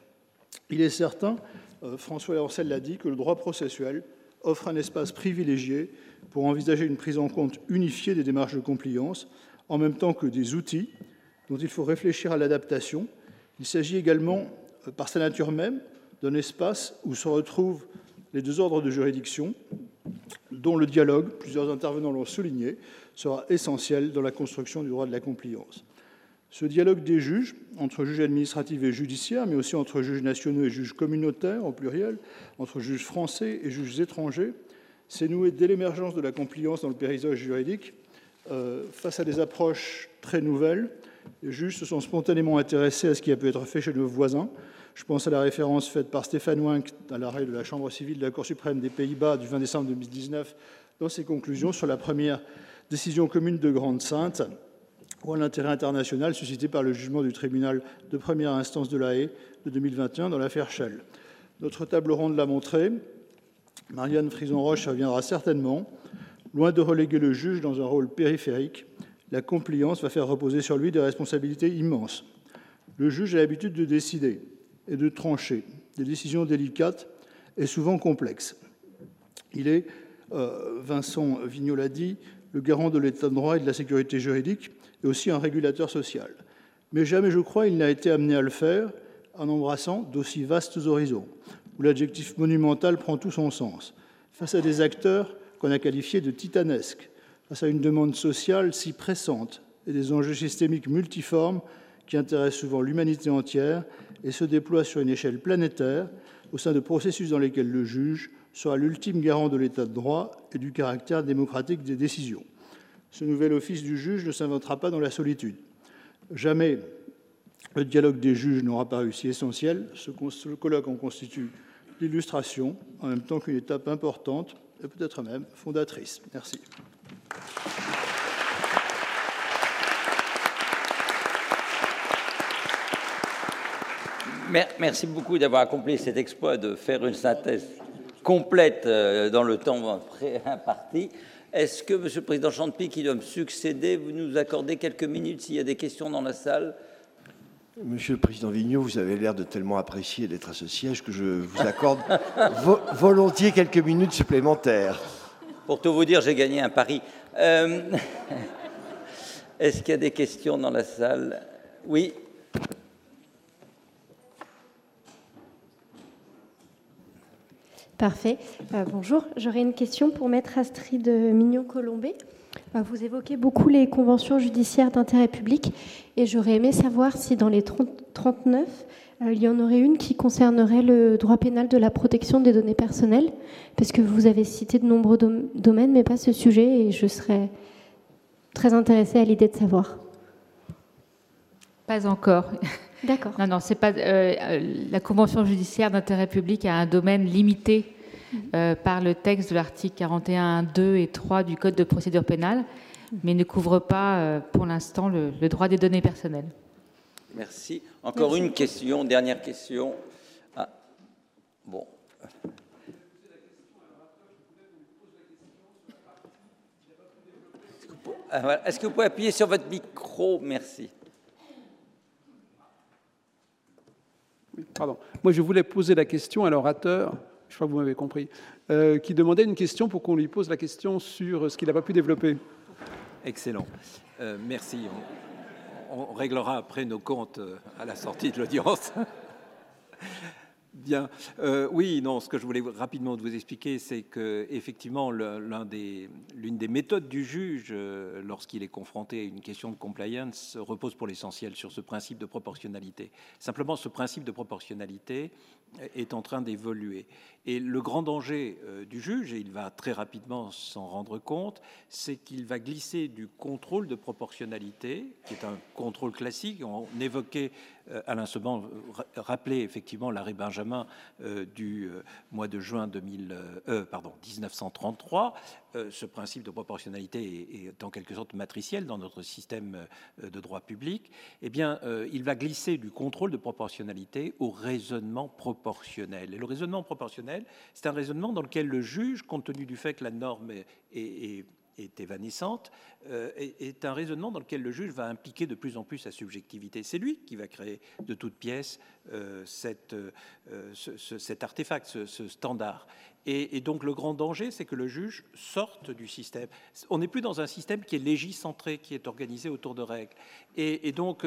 Il est certain, euh, François Ancel l'a dit, que le droit processuel offre un espace privilégié pour envisager une prise en compte unifiée des démarches de compliance en même temps que des outils dont il faut réfléchir à l'adaptation. Il s'agit également, euh, par sa nature même, d'un espace où se retrouvent les deux ordres de juridiction, dont le dialogue, plusieurs intervenants l'ont souligné, sera essentiel dans la construction du droit de la compliance. Ce dialogue des juges, entre juges administratifs et judiciaires, mais aussi entre juges nationaux et juges communautaires au pluriel, entre juges français et juges étrangers, s'est noué dès l'émergence de la compliance dans le paysage juridique euh, face à des approches très nouvelles, les juges se sont spontanément intéressés à ce qui a pu être fait chez nos voisins. Je pense à la référence faite par Stéphane Wink à l'arrêt de la Chambre civile de la Cour suprême des Pays-Bas du 20 décembre 2019 dans ses conclusions sur la première décision commune de Grande-Sainte ou à l'intérêt international suscité par le jugement du tribunal de première instance de la Haye de 2021 dans l'affaire Shell. Notre table ronde l'a montré. Marianne Frison-Roche reviendra certainement. Loin de reléguer le juge dans un rôle périphérique, la compliance va faire reposer sur lui des responsabilités immenses. Le juge a l'habitude de décider et de trancher des décisions délicates et souvent complexes. Il est, euh, Vincent Vignol l'a dit, le garant de l'état de droit et de la sécurité juridique et aussi un régulateur social. Mais jamais, je crois, il n'a été amené à le faire en embrassant d'aussi vastes horizons, où l'adjectif monumental prend tout son sens, face à des acteurs qu'on a qualifié de titanesque, face à une demande sociale si pressante et des enjeux systémiques multiformes qui intéressent souvent l'humanité entière et se déploient sur une échelle planétaire au sein de processus dans lesquels le juge sera l'ultime garant de l'état de droit et du caractère démocratique des décisions. Ce nouvel office du juge ne s'inventera pas dans la solitude. Jamais le dialogue des juges n'aura paru si essentiel. Ce colloque en constitue l'illustration, en même temps qu'une étape importante et peut-être même fondatrice. Merci. Merci beaucoup d'avoir accompli cet exploit de faire une synthèse complète euh, dans le temps imparti. Est-ce que, Monsieur le Président Champy, qui doit me succéder, vous nous accordez quelques minutes s'il y a des questions dans la salle? Monsieur le Président Vigneault, vous avez l'air de tellement apprécier d'être à ce siège que je vous accorde volontiers quelques minutes supplémentaires. Pour tout vous dire, j'ai gagné un pari. Euh, est-ce qu'il y a des questions dans la salle? Oui Parfait. Euh, bonjour, j'aurais une question pour Maître Astrid Mignon-Colombé. Euh, vous évoquez beaucoup les conventions judiciaires d'intérêt public et j'aurais aimé savoir si dans les 39, euh, il y en aurait une qui concernerait le droit pénal de la protection des données personnelles, parce que vous avez cité de nombreux domaines, mais pas ce sujet, et je serais très intéressée à l'idée de savoir. Pas encore. D'accord. Non, non, c'est pas. Euh, la convention judiciaire d'intérêt public a un domaine limité euh, par le texte de l'article 41, 2 et 3 du Code de procédure pénale, mais ne couvre pas euh, pour l'instant le, droit des données personnelles. Merci. Encore une question, dernière question. Ah, bon. Est-ce que vous pouvez appuyer sur votre micro? Merci. Pardon. Moi, je voulais poser la question à l'orateur, je crois que vous m'avez compris, euh, qui demandait une question pour qu'on lui pose la question sur ce qu'il n'a pas pu développer. Excellent. Euh, merci. On, réglera après nos comptes euh, à la sortie de l'audience. Bien. Euh, oui, non, ce que je voulais rapidement vous expliquer, c'est que effectivement, l'une des, des, méthodes du juge, euh, lorsqu'il est confronté à une question de compliance, repose pour l'essentiel sur ce principe de proportionnalité. Simplement, ce principe de proportionnalité est en train d'évoluer. Et le grand danger euh, du juge, et il va très rapidement s'en rendre compte, c'est qu'il va glisser du contrôle de proportionnalité, qui est un contrôle classique. On évoquait euh, Alain Seban rappelait effectivement l'arrêt Benjamin euh, du mois de juin 2000, pardon, 1933. Ce principe de proportionnalité est, en quelque sorte matriciel dans notre système de droit public. Eh bien, il va glisser du contrôle de proportionnalité au raisonnement proportionnel. Et le raisonnement proportionnel, c'est un raisonnement dans lequel le juge, compte tenu du fait que la norme est est évanescente, euh, est, un raisonnement dans lequel le juge va impliquer de plus en plus sa subjectivité. C'est lui qui va créer de toutes pièces euh, euh, cet artefact, ce, standard. Et, donc le grand danger, c'est que le juge sorte du système. On n'est plus dans un système qui est légicentré, qui est organisé autour de règles. Et, donc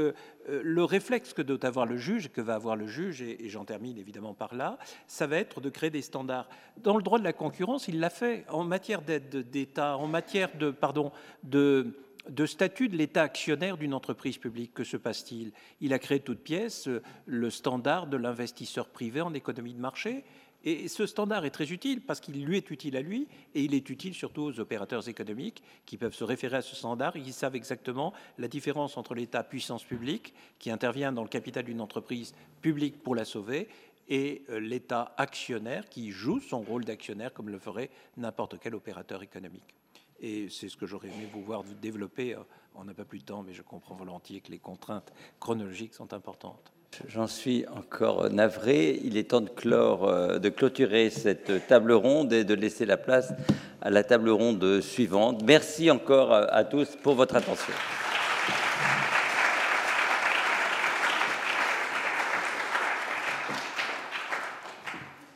le réflexe que doit avoir le juge, que va avoir le juge, et, j'en termine évidemment par là, ça va être de créer des standards. Dans le droit de la concurrence, il l'a fait en matière d'aide d'État, en matière de, pardon, de de statut de l'État actionnaire d'une entreprise publique. Que se passe-t-il? Il a créé toute pièce euh, le standard de l'investisseur privé en économie de marché. Et ce standard est très utile parce qu'il lui est utile à lui et il est utile surtout aux opérateurs économiques qui peuvent se référer à ce standard et qui savent exactement la différence entre l'État puissance publique qui intervient dans le capital d'une entreprise publique pour la sauver et euh, l'État actionnaire qui joue son rôle d'actionnaire comme le ferait n'importe quel opérateur économique. Et c'est ce que j'aurais aimé vous voir développer. On n'a pas plus de temps, mais je comprends volontiers que les contraintes chronologiques sont importantes. J'en suis encore navré. Il est temps euh, de clôturer cette table ronde et de laisser la place à la table ronde suivante. Merci encore à tous pour votre attention.